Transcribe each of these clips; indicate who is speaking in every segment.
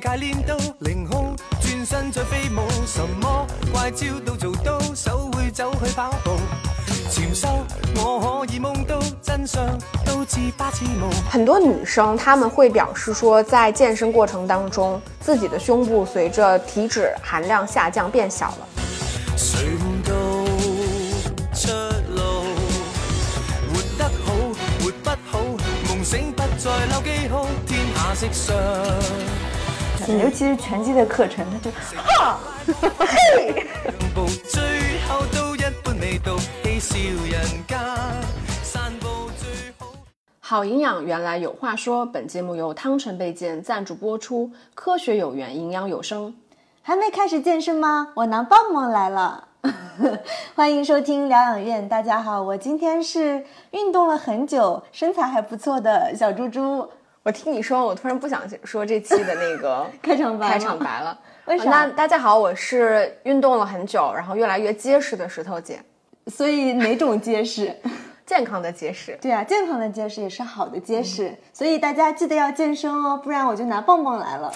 Speaker 1: 境界练到凌空，转身再飞舞，什么怪招都做到，手会走去跑步。潛修，我可以夢到真相，都似花似霧。
Speaker 2: 很多女生她们会表示说，在健身过程当中，自己的胸部随着体脂含量下降变小了。
Speaker 1: 誰悟到出路？活得好，活不好，夢醒不再留記號，天下色相。
Speaker 3: 尤其是拳击的课程，他就哈，
Speaker 1: 嘿最後都一般味道，嬉笑人間，散步最好。
Speaker 2: 好营养，原来有话说。本节目由汤臣倍健赞助播出，科学有源，营养有声。
Speaker 3: 还没开始健身吗？我拿棒棒来了。欢迎收听疗养院，大家好，我今天是运动了很久，身材还不错的小猪猪。
Speaker 2: 我听你说，我突然不想说这期的那个
Speaker 3: 开场白
Speaker 2: 开场白了。
Speaker 3: 为啥
Speaker 2: 那大家好，我是运动了很久，然后越来越结实的石头姐，
Speaker 3: 所以哪种结实？
Speaker 2: 健康的结实。
Speaker 3: 对啊，健康的结实也是好的结实，所以大家记得要健身哦，不然我就拿棒棒来了。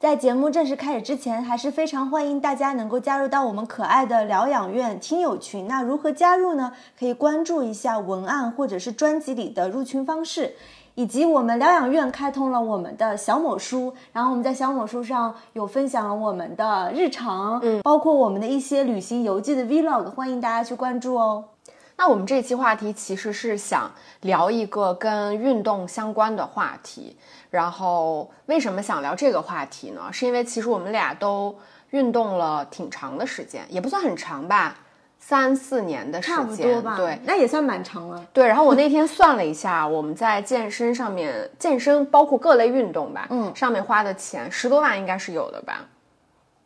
Speaker 3: 在节目正式开始之前，还是非常欢迎大家能够加入到我们可爱的疗养院听友群。那如何加入呢？可以关注一下文案或者是专辑里的入群方式，以及我们疗养院开通了我们的小某书，然后我们在小某书上有分享了我们的日常，嗯，包括我们的一些旅行游记的 vlog，欢迎大家去关注哦。
Speaker 2: 那我们这期话题其实是想聊一个跟运动相关的话题。然后为什么想聊这个话题呢？是因为其实我们俩都运动了挺长的时间，也不算很长吧，三四年的时间，
Speaker 3: 差不多吧，
Speaker 2: 对，
Speaker 3: 那也算蛮长了。
Speaker 2: 对。然后我那天算了一下，我们在健身上面，健身包括各类运动吧，
Speaker 3: 嗯
Speaker 2: 上面花的钱十多万应该是有的吧。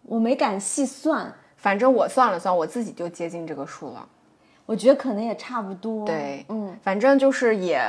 Speaker 3: 我没敢细算，
Speaker 2: 反正我算了算，我自己就接近这个数了。
Speaker 3: 我觉得可能也差不多。
Speaker 2: 对，
Speaker 3: 嗯，
Speaker 2: 反正就是也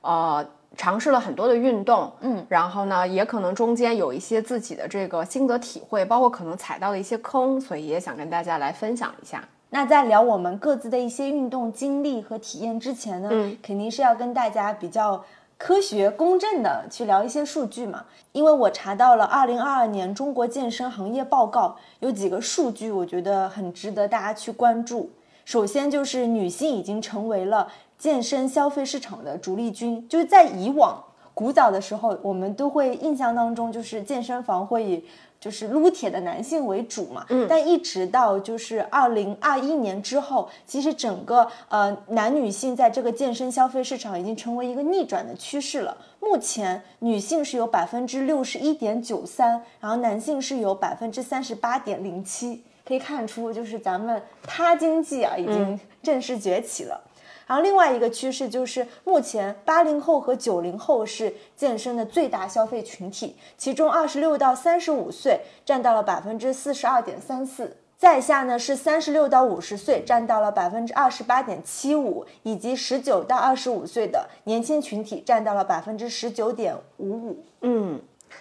Speaker 2: 呃尝试了很多的运动，
Speaker 3: 嗯，
Speaker 2: 然后呢，也可能中间有一些自己的这个心得体会，包括可能踩到的一些坑，所以也想跟大家来分享一下。
Speaker 3: 那在聊我们各自的一些运动经历和体验之前呢，
Speaker 2: 嗯
Speaker 3: 肯定是要跟大家比较科学公正的去聊一些数据嘛。因为我查到了二零二二年中国健身行业报告，有几个数据，我觉得很值得大家去关注。首先就是女性已经成为了健身消费市场的主力军，就是在以往古早的时候，我们都会印象当中就是健身房会以就是撸铁的男性为主嘛，嗯，但一直到就是二零二一年之后，其实整个呃男女性在这个健身消费市场已经成为一个逆转的趋势了。目前女性是有百分之六十一点九三，然后男性是有百分之三十八点零七，可以看出就是咱们他经济啊已经正式崛起了。然后另外一个趋势就是，目前八零后和九零后是健身的最大消费群体，其中二十六到三十五岁占到了百分之四十二点三四，在下呢是三十六到五十岁占到了百分之二十八点七五，以及十九到二十五岁的年轻群体占到了百分之十九点五五。
Speaker 2: 嗯，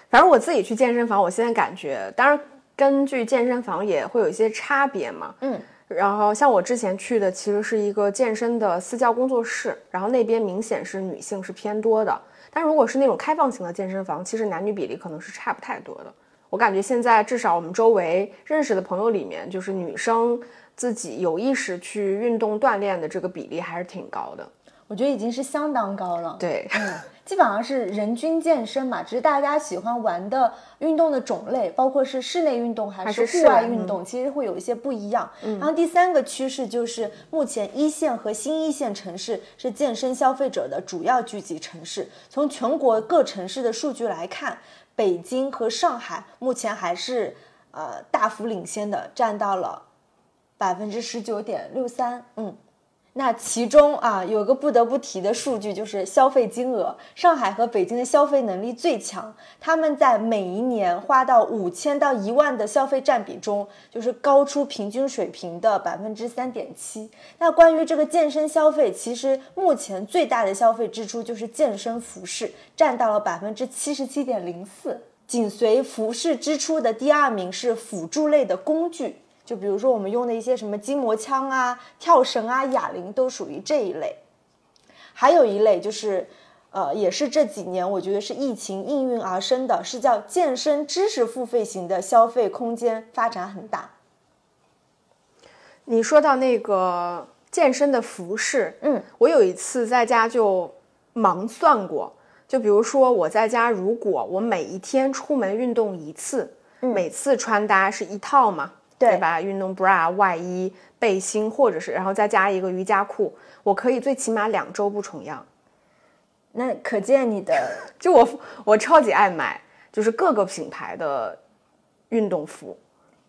Speaker 2: 反正我自己去健身房，我现在感觉，当然根据健身房也会有一些差别嘛。
Speaker 3: 嗯，
Speaker 2: 然后像我之前去的其实是一个健身的私教工作室，然后那边明显是女性是偏多的。但如果是那种开放型的健身房，其实男女比例可能是差不太多的。我感觉现在至少我们周围认识的朋友里面，就是女生自己有意识去运动锻炼的这个比例还是挺高的。
Speaker 3: 我觉得已经是相当高了。
Speaker 2: 对，
Speaker 3: 嗯，基本上是人均健身嘛，只是大家喜欢玩的运动的种类，包括是室内运动还是户
Speaker 2: 外
Speaker 3: 外运动，其实会有一些不一样。然后第三个趋势就是，目前一线和新一线城市是健身消费者的主要聚集城市。从全国各城市的数据来看，北京和上海目前还是呃大幅领先的，占到了百分之十九点六三。嗯。那其中啊，有个不得不提的数据，就是消费金额。上海和北京的消费能力最强，他们在每一年花到五千到一万的消费占比中，就是高出平均水平的百分之三点七。那关于这个健身消费，其实目前最大的消费支出就是健身服饰，占到了百分之七十七点零四。紧随服饰支出的第二名是辅助类的工具。就比如说我们用的一些什么筋膜枪啊、跳绳啊、哑铃都属于这一类。还有一类就是，呃，也是这几年我觉得是疫情应运而生的，是叫健身知识付费型的消费空间发展很大。
Speaker 2: 你说到那个健身的服饰，
Speaker 3: 嗯，
Speaker 2: 我有一次在家就盲算过，就比如说我在家，如果我每一天出门运动一次，每次穿搭是一套嘛，
Speaker 3: 对
Speaker 2: 吧？运动 bra、外衣、背心，或者是然后再加一个瑜伽裤，我可以最起码两周不重样。
Speaker 3: 那可见你的
Speaker 2: 就我我超级爱买，就是各个品牌的运动服。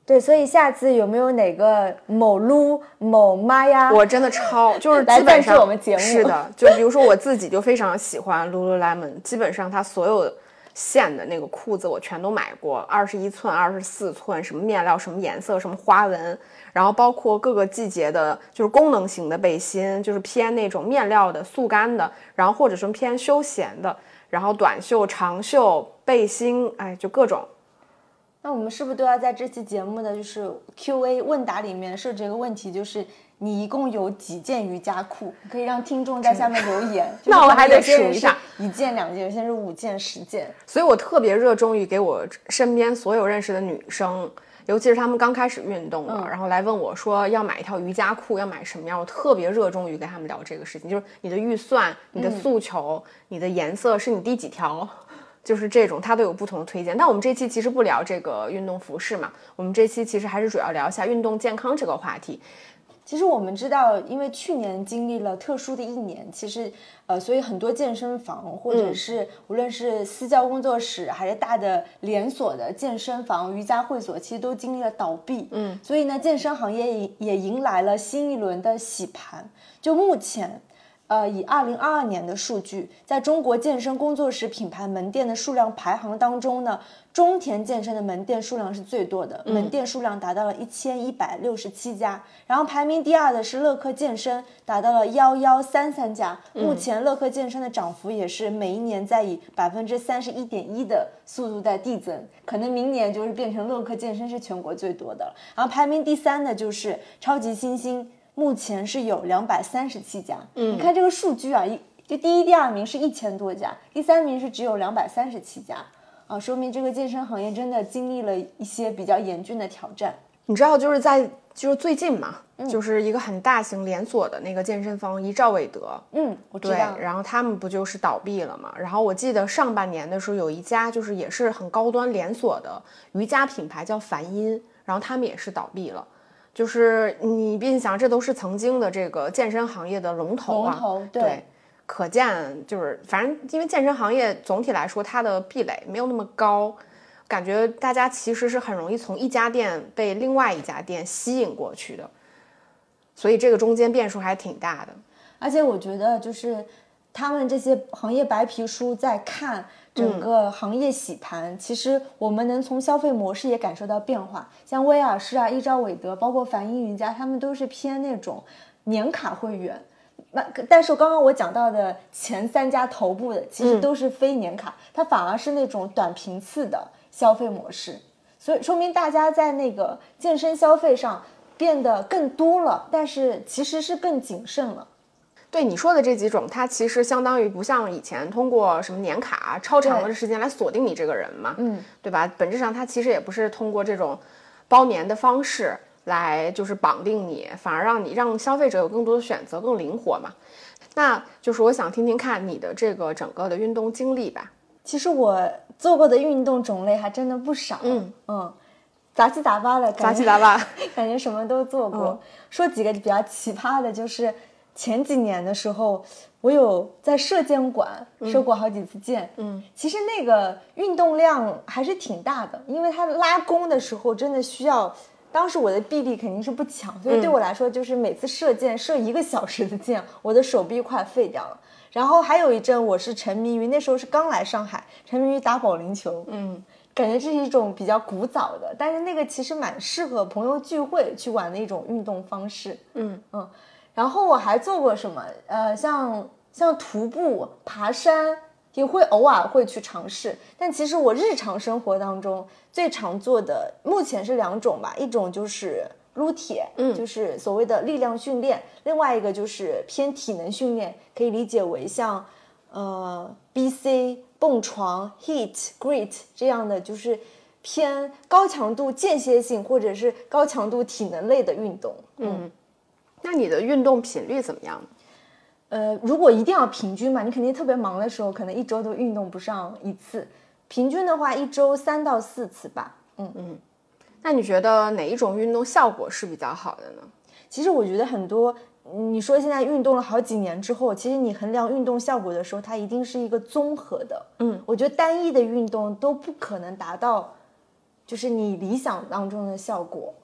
Speaker 3: 对，所以下次有没有哪个某撸某妈呀？
Speaker 2: 我真的超就是基本上
Speaker 3: 我们节目
Speaker 2: 是的，就比如说我自己就非常喜欢 Lululemon，基本上它所有线的那个裤子我全都买过，二十一寸、二十四寸，什么面料、什么颜色、什么花纹，然后包括各个季节的，就是功能型的背心，就是偏那种面料的速干的，然后或者是偏休闲的，然后短袖、长袖背心，哎，就各种。
Speaker 3: 那我们是不是都要在这期节目的就是 Q&A 问答里面设置一个问题，就是你一共有几件瑜伽裤？可以让听众在下面留言。
Speaker 2: 那我还得数一下
Speaker 3: 一件、两件，有些是五件、十件。
Speaker 2: 所以我特别热衷于给我身边所有认识的女生，尤其是她们刚开始运动的，
Speaker 3: 嗯
Speaker 2: 然后来问我说要买一条瑜伽裤，要买什么样？我特别热衷于跟她们聊这个事情，就是你的预算、你
Speaker 3: 嗯
Speaker 2: 的诉求、你的颜色是你第几条，就是这种，它都有不同的推荐。但我们这期其实不聊这个运动服饰嘛，我们这期其实还是主要聊一下运动健康这个话题。
Speaker 3: 其实我们知道，因为去年经历了特殊的一年，其实呃，所以很多健身房或者是无论是私教工作室还是大的连锁的健身房、瑜伽会所，其实都经历了倒闭。嗯，所以呢，健身行业也也迎来了新一轮的洗盘。就目前。呃，以二零二二年的数据，在中国健身工作室品牌门店的数量排行当中呢，中田健身的门店数量是最多的，门店数量达到了一千一百六十七家。然后排名第二的是乐客健身，达到了幺幺三三家。目前乐客健身的涨幅也是每一年在以百分之三十一点一的速度在递增，可能明年就是变成乐客健身是全国最多的了。然后排名第三的就是超级新星。目前是有两百三十七家，嗯，你看这个数据啊，一就第一、第二名是一千多家，第三名是只有两百三十七家，啊，说明这个健身行业真的经历了一些比较严峻的挑战。
Speaker 2: 你知道，就是在就是最近嘛，
Speaker 3: 嗯
Speaker 2: 就是一个很大型连锁的那个健身房一兆韦德，
Speaker 3: 嗯，我知
Speaker 2: 对
Speaker 3: 道，，
Speaker 2: 然后他们不就是倒闭了嘛？然后我记得上半年的时候，有一家就是也是很高端连锁的瑜伽品牌叫梵音，然后他们也是倒闭了。就是你毕竟想，这都是曾经的这个健身行业的龙头啊，
Speaker 3: 龙头对
Speaker 2: 对，可见就是反正因为健身行业总体来说它的壁垒没有那么高，感觉大家其实是很容易从一家店被另外一家店吸引过去的，所以这个中间变数还挺大的。
Speaker 3: 而且我觉得就是他们这些行业白皮书在看整个行业洗盘，其实我们能从消费模式也感受到变化。像威尔士啊、一朝韦德，包括梵音云家，他们都是偏那种年卡会员。那但是刚刚我讲到的前三家头部的，其实都是非年卡，它反而是那种短频次的消费模式。所以说明大家在那个健身消费上变得更多了，但是其实是更谨慎了。
Speaker 2: 对你说的这几种，它其实相当于不像以前通过什么年卡、超长的时间来锁定你这个人嘛，
Speaker 3: 嗯，
Speaker 2: 对吧？本质上它其实也不是通过这种包年的方式来就是绑定你，反而让你让消费者有更多的选择，更灵活嘛。那就是我想听听看你的这个整个的运动经历吧。
Speaker 3: 其实我做过的运动种类还真的不少，
Speaker 2: 嗯
Speaker 3: 嗯，杂七杂八的，
Speaker 2: 杂七杂八，
Speaker 3: 感觉什么都做过。
Speaker 2: 嗯
Speaker 3: 说几个比较奇葩的，就是前几年的时候，我有在射箭馆射过好几次箭。
Speaker 2: 嗯，
Speaker 3: 其实那个运动量还是挺大的，因为它拉弓的时候真的需要。当时我的臂力肯定是不强，所以对我来说，就是每次射箭射一个小时的箭，我的手臂快废掉了。然后还有一阵，我是沉迷于那时候是刚来上海，沉迷于打保龄球。
Speaker 2: 嗯，
Speaker 3: 感觉这是一种比较古早的，但是那个其实蛮适合朋友聚会去玩的一种运动方式。
Speaker 2: 嗯
Speaker 3: 嗯，然后我还做过什么？呃，像像徒步、爬山，也会偶尔会去尝试。但其实我日常生活当中最常做的，目前是两种吧，一种就是撸铁，
Speaker 2: 嗯
Speaker 3: 就是所谓的力量训练；另外一个就是偏体能训练，可以理解为像。呃 BC、蹦床、Heat、GRIT 这样的，就是偏高强度间歇性或者是高强度体能类的运动。嗯，
Speaker 2: 那你的运动频率怎么样？
Speaker 3: 呃，如果一定要平均嘛，你肯定特别忙的时候，可能一周都运动不上一次。平均的话，一周三到四次吧。嗯嗯。
Speaker 2: 那你觉得哪一种运动效果是比较好的呢？
Speaker 3: 其实我觉得很多，你说现在运动了好几年之后，其实你衡量运动效果的时候，它一定是一个综合的。
Speaker 2: 嗯，
Speaker 3: 我觉得单一的运动都不可能达到，就是你理想当中的效果。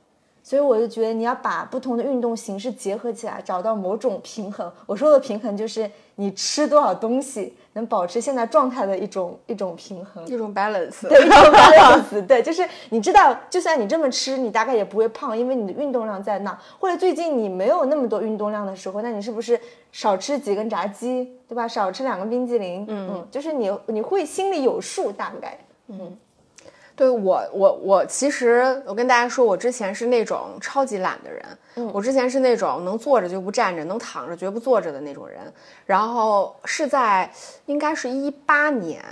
Speaker 3: 所以我就觉得你要把不同的运动形式结合起来，找到某种平衡。我说的平衡就是你吃多少东西能保持现在状态的一种一种平衡，
Speaker 2: 一种 balance。
Speaker 3: 对，一种 balance。对，就是你知道，就算你这么吃，你大概也不会胖，因为你的运动量在那。或者最近你没有那么多运动量的时候，那你是不是少吃几根炸鸡，对吧？少吃两个冰激凌，嗯，就是你你会心里有数，大概，嗯。
Speaker 2: 对我，我我其实我跟大家说，我之前是那种超级懒的人。嗯，我之前是那种能坐着就不站着，能躺着绝不坐着的那种人。然后是在应该是一八年，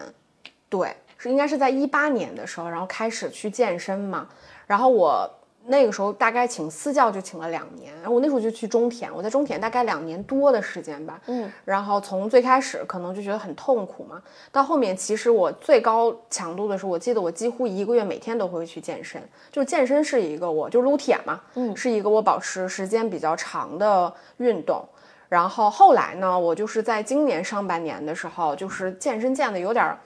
Speaker 2: 对，是应该是在一八年的时候，然后开始去健身嘛。然后我。那个时候大概请私教就请了两年，然后我那时候就去中田，我在中田大概两年多的时间吧，
Speaker 3: 嗯，
Speaker 2: 然后从最开始可能就觉得很痛苦嘛，到后面其实我最高强度的时候，我记得我几乎一个月每天都会去健身，就健身是一个我就撸铁嘛，
Speaker 3: 嗯，
Speaker 2: 是一个我保持时间比较长的运动，然后后来呢，我就是在今年上半年的时候，就是健身健的有点。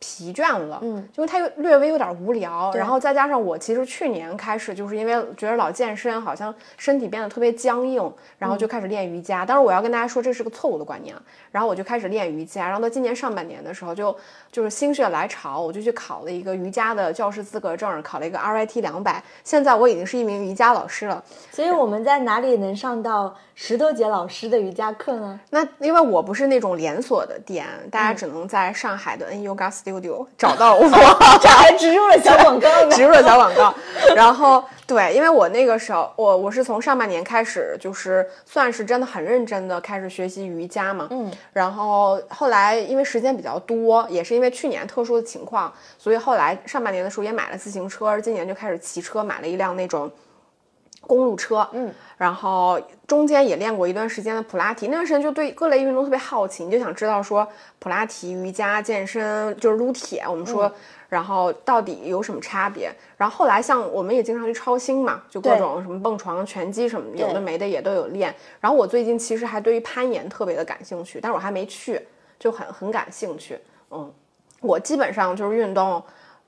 Speaker 2: 疲倦了，
Speaker 3: 嗯，
Speaker 2: 因为它又略微有点无聊，然后再加上我其实去年开始就是因为觉得老健身，好像身体变得特别僵硬，然后就开始练瑜伽。但是我要跟大家说，这是个错误的观念。然后我就开始练瑜伽，然后到今年上半年的时候，就就是心血来潮，我就去考了一个瑜伽的教师资格证，考了一个 RYT 两百。现在我已经是一名瑜伽老师了。
Speaker 3: 所以我们在哪里能上到石头姐老师的瑜伽课呢？
Speaker 2: 那因为我不是那种连锁的店，大家只能在上海的 N Yoga Studio 找到我。
Speaker 3: 这还植入了小广告呢，
Speaker 2: 植入了小广告。然后对，因为我那个时候，我我是从上半年开始，就是算是真的很认真的开始学习瑜伽嘛。
Speaker 3: 嗯。
Speaker 2: 然后后来因为时间比较多，也是因为去年特殊的情况，所以后来上半年的时候也买了自行车，今年就开始骑车，买了一辆那种。公路车，
Speaker 3: 嗯，
Speaker 2: 然后中间也练过一段时间的普拉提，那段时间就对各类运动特别好奇，你就想知道说普拉提、瑜伽、健身就是撸铁，我们说，然后到底有什么差别？然后后来像我们也经常去超星嘛，就各种什么蹦床、拳击什么有的没的也都有练。然后我最近其实还对于攀岩特别的感兴趣，但是我还没去，就很很感兴趣。嗯，我基本上就是运动。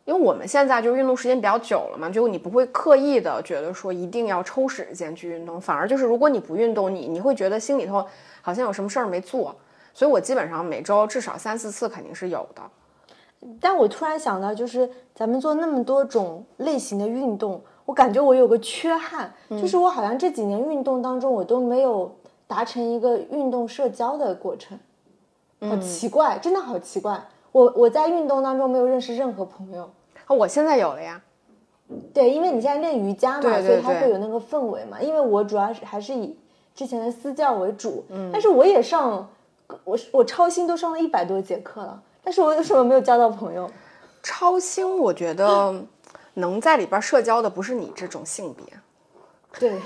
Speaker 2: 因为我们现在就是运动时间比较久了嘛，就你不会刻意的觉得说一定要抽时间去运动，反而就是如果你不运动，你你会觉得心里头好像有什么事儿没做。所以我基本上每周至少三四次肯定是有的。
Speaker 3: 但我突然想到，就是咱们做那么多种类型的运动，我感觉我有个缺憾，就是我好像这几年运动当中我都没有达成一个运动社交的过程，好奇怪，真的好奇怪。我我在运动当中没有认识任何朋友，
Speaker 2: 我现在有了呀。
Speaker 3: 对，因为你现在练瑜伽嘛，
Speaker 2: 所
Speaker 3: 以它会有那个氛围嘛。因为我主要是还是以之前的私教为主，
Speaker 2: 嗯，
Speaker 3: 但是我也上，我我超星都上了一百多节课了，但是我为什么没有交到朋友？
Speaker 2: 超星我觉得 能在里边社交的不是你这种性别，
Speaker 3: 对，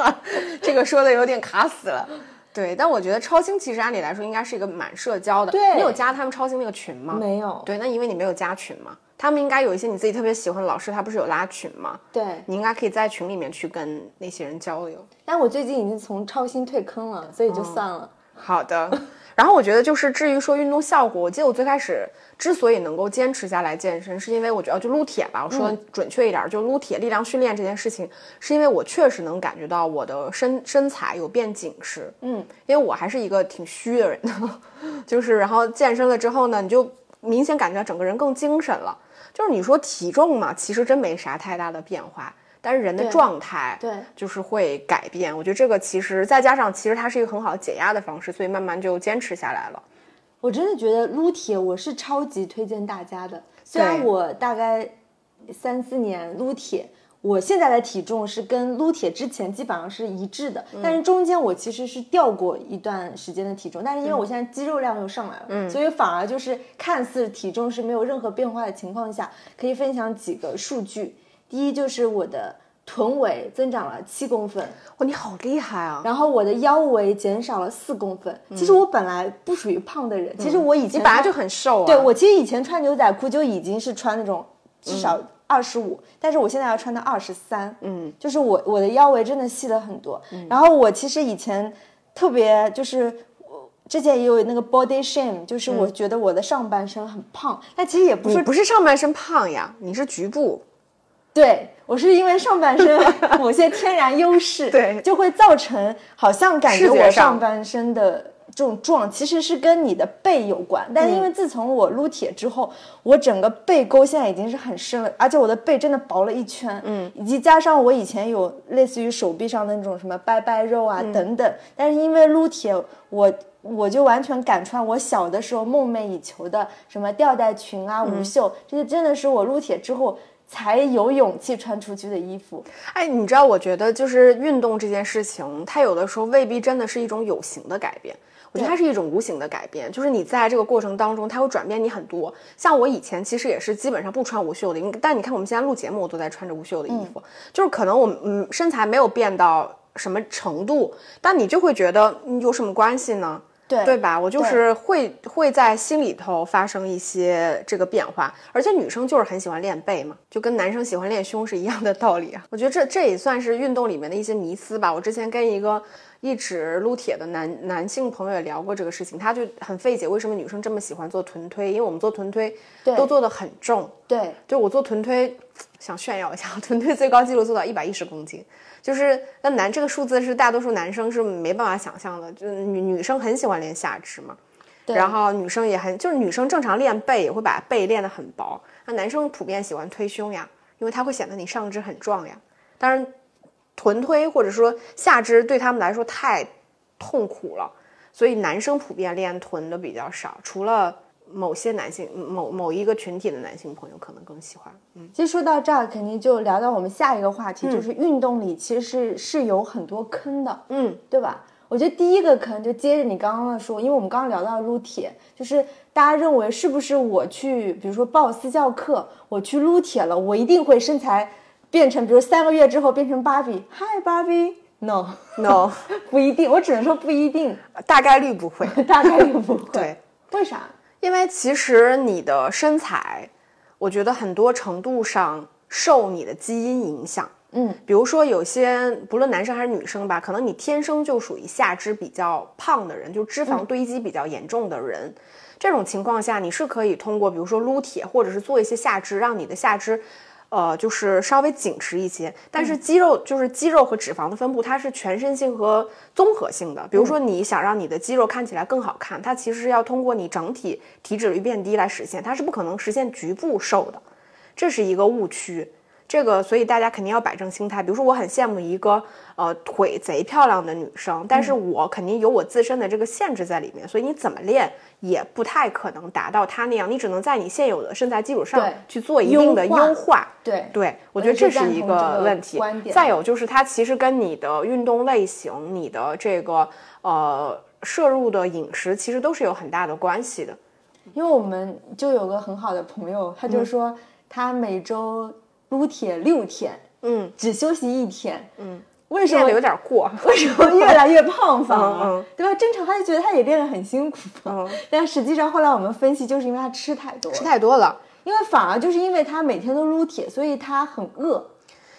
Speaker 2: 这个说的有点卡死了。对，但我觉得超星其实按理来说应该是一个蛮社交的。
Speaker 3: 对，
Speaker 2: 你有加他们超星那个群吗？
Speaker 3: 没有。
Speaker 2: 对，那因为你没有加群嘛，他们应该有一些你自己特别喜欢的老师，他不是有拉群吗？
Speaker 3: 对，
Speaker 2: 你应该可以在群里面去跟那些人交流。
Speaker 3: 但我最近已经从超星退坑了，所以就算了。
Speaker 2: 好的。然后我觉得就是至于说运动效果，我记得我最开始之所以能够坚持下来健身，是因为我觉得就撸铁吧，我说准确一点，就撸铁力量训练这件事情，是因为我确实能感觉到我的身身材有变紧实，
Speaker 3: 嗯，
Speaker 2: 因为我还是一个挺虚的人，就是然后健身了之后呢，你就明显感觉到整个人更精神了。就是你说体重嘛，其实真没啥太大的变化。但是人的状态
Speaker 3: 对，
Speaker 2: 就是会改变。我觉得这个其实再加上，其实它是一个很好的解压的方式，所以慢慢就坚持下来了。
Speaker 3: 我真的觉得撸铁我是超级推荐大家的。虽然我大概三四年撸铁，我现在的体重是跟撸铁之前基本上是一致的，但是中间我其实是掉过一段时间的体重，但是因为我现在肌肉量又上来了，所以反而就是看似体重是没有任何变化的情况下，可以分享几个数据。第一就是我的臀围增长了七公分，
Speaker 2: 哇，你好厉害啊！
Speaker 3: 然后我的腰围减少了四公分。其实我本来不属于胖的人，其实我以前
Speaker 2: 你本来就很瘦啊。
Speaker 3: 对我其实以前穿牛仔裤就已经是穿那种至少二十五，但是我现在要穿到二十三，
Speaker 2: 嗯，
Speaker 3: 就是我我的腰围真的细了很多。然后我其实以前特别就是。我之前也有那个 body shame，就是我觉得我的上半身很胖，但其实也不是
Speaker 2: 不是上半身胖呀，你是局部。
Speaker 3: 对我是因为上半身 某些天然优势，
Speaker 2: 对
Speaker 3: 就会造成好像感觉我
Speaker 2: 上
Speaker 3: 上半身的这种壮，其实是跟你的背有关。但是因为自从我撸铁之后，我整个背沟现在已经是很深了，而且我的背真的薄了一圈，嗯，以及加上我以前有类似于手臂上的那种什么拜拜肉啊、等等，但是因为撸铁，我。我就完全敢穿我小的时候梦寐以求的什么吊带裙啊、无袖，这些真的是我撸铁之后才有勇气穿出去的衣服。
Speaker 2: 哎，你知道，我觉得就是运动这件事情，它有的时候未必真的是一种有形的改变。我觉得它是一种无形的改变，就是你在这个过程当中，它会转变你很多。像我以前其实也是基本上不穿无袖的，你但你看我们现在录节目，我都在穿着无袖的衣服，就是可能我们嗯身材没有变到什么程度，但你就会觉得嗯有什么关系呢？
Speaker 3: 对
Speaker 2: 对吧？我就是会会在心里头发生一些这个变化，而且女生就是很喜欢练背嘛，就跟男生喜欢练胸是一样的道理啊。我觉得这这也算是运动里面的一些迷思吧。我之前跟一个一直撸铁的男男性朋友也聊过这个事情，他就很费解为什么女生这么喜欢做臀推，因为我们做臀推都做的很重，
Speaker 3: 对，
Speaker 2: 就我做臀推，想炫耀一下，臀推最高纪录做到一百一十公斤，就是那男这个数字是大多数男生是没办法想象的，就女女生很喜欢练下肢嘛，
Speaker 3: 对。
Speaker 2: 然后女生也很就是女生正常练背也会把背练得很薄，那男生普遍喜欢推胸呀，因为它会显得你上肢很壮呀。当然，臀推或者说下肢对他们来说太痛苦了，所以男生普遍练臀的比较少，除了某些男性某某一个群体的男性朋友可能更喜欢。嗯，
Speaker 3: 其实说到这儿，肯定就聊到我们下一个话题，就是运动里其实是是有很多坑的，
Speaker 2: 嗯，
Speaker 3: 对吧？我觉得第一个坑就接着你刚刚的说，因为我们刚刚聊到撸铁，就是大家认为是不是我去，比如说报私教课，我去撸铁了，我一定会身材变成，比如三个月之后变成芭比，嗨芭比，no
Speaker 2: no，
Speaker 3: 不一定，我只能说不一定，
Speaker 2: 大概率不会。
Speaker 3: 大概率不会。
Speaker 2: 对，
Speaker 3: 为啥？
Speaker 2: 因为其实你的身材，我觉得很多程度上受你的基因影响。
Speaker 3: 嗯，
Speaker 2: 比如说有些不论男生还是女生吧，可能你天生就属于下肢比较胖的人，就脂肪堆积比较严重的人。这种情况下，你是可以通过比如说撸铁或者是做一些下肢，让你的下肢。呃，就是稍微紧实一些，但是肌肉就是肌肉和脂肪的分布，它是全身性和综合性的。比如说，你想让你的肌肉看起来更好看，它其实是要通过你整体体脂率变低来实现，它是不可能实现局部瘦的，这是一个误区。这个，所以大家肯定要摆正心态。比如说，我很羡慕一个呃腿贼漂亮的女生，但是我肯定有我自身的这个限制在里面，所以你怎么练也不太可能达到她那样。你只能在你现有的身材基础上去做一定的
Speaker 3: 优化
Speaker 2: 优化。
Speaker 3: 对
Speaker 2: 对，我觉得这是一
Speaker 3: 个
Speaker 2: 个问题再有就是，它其实跟你的运动类型、你的这个呃摄入的饮食，其实都是有很大的关系的。
Speaker 3: 因为我们就有个很好的朋友，他就说他每周撸铁六天，
Speaker 2: 嗯，
Speaker 3: 只休息一天，嗯，为什么
Speaker 2: 有点过。
Speaker 3: 为什么越来越胖反而，
Speaker 2: 嗯嗯
Speaker 3: 对吧？正常他就觉得他也练得很辛苦，
Speaker 2: 嗯，
Speaker 3: 但实际上后来我们分析，就是因为他吃太多，
Speaker 2: 吃太多了。
Speaker 3: 因为反而就是因为他每天都撸铁，所以他很饿，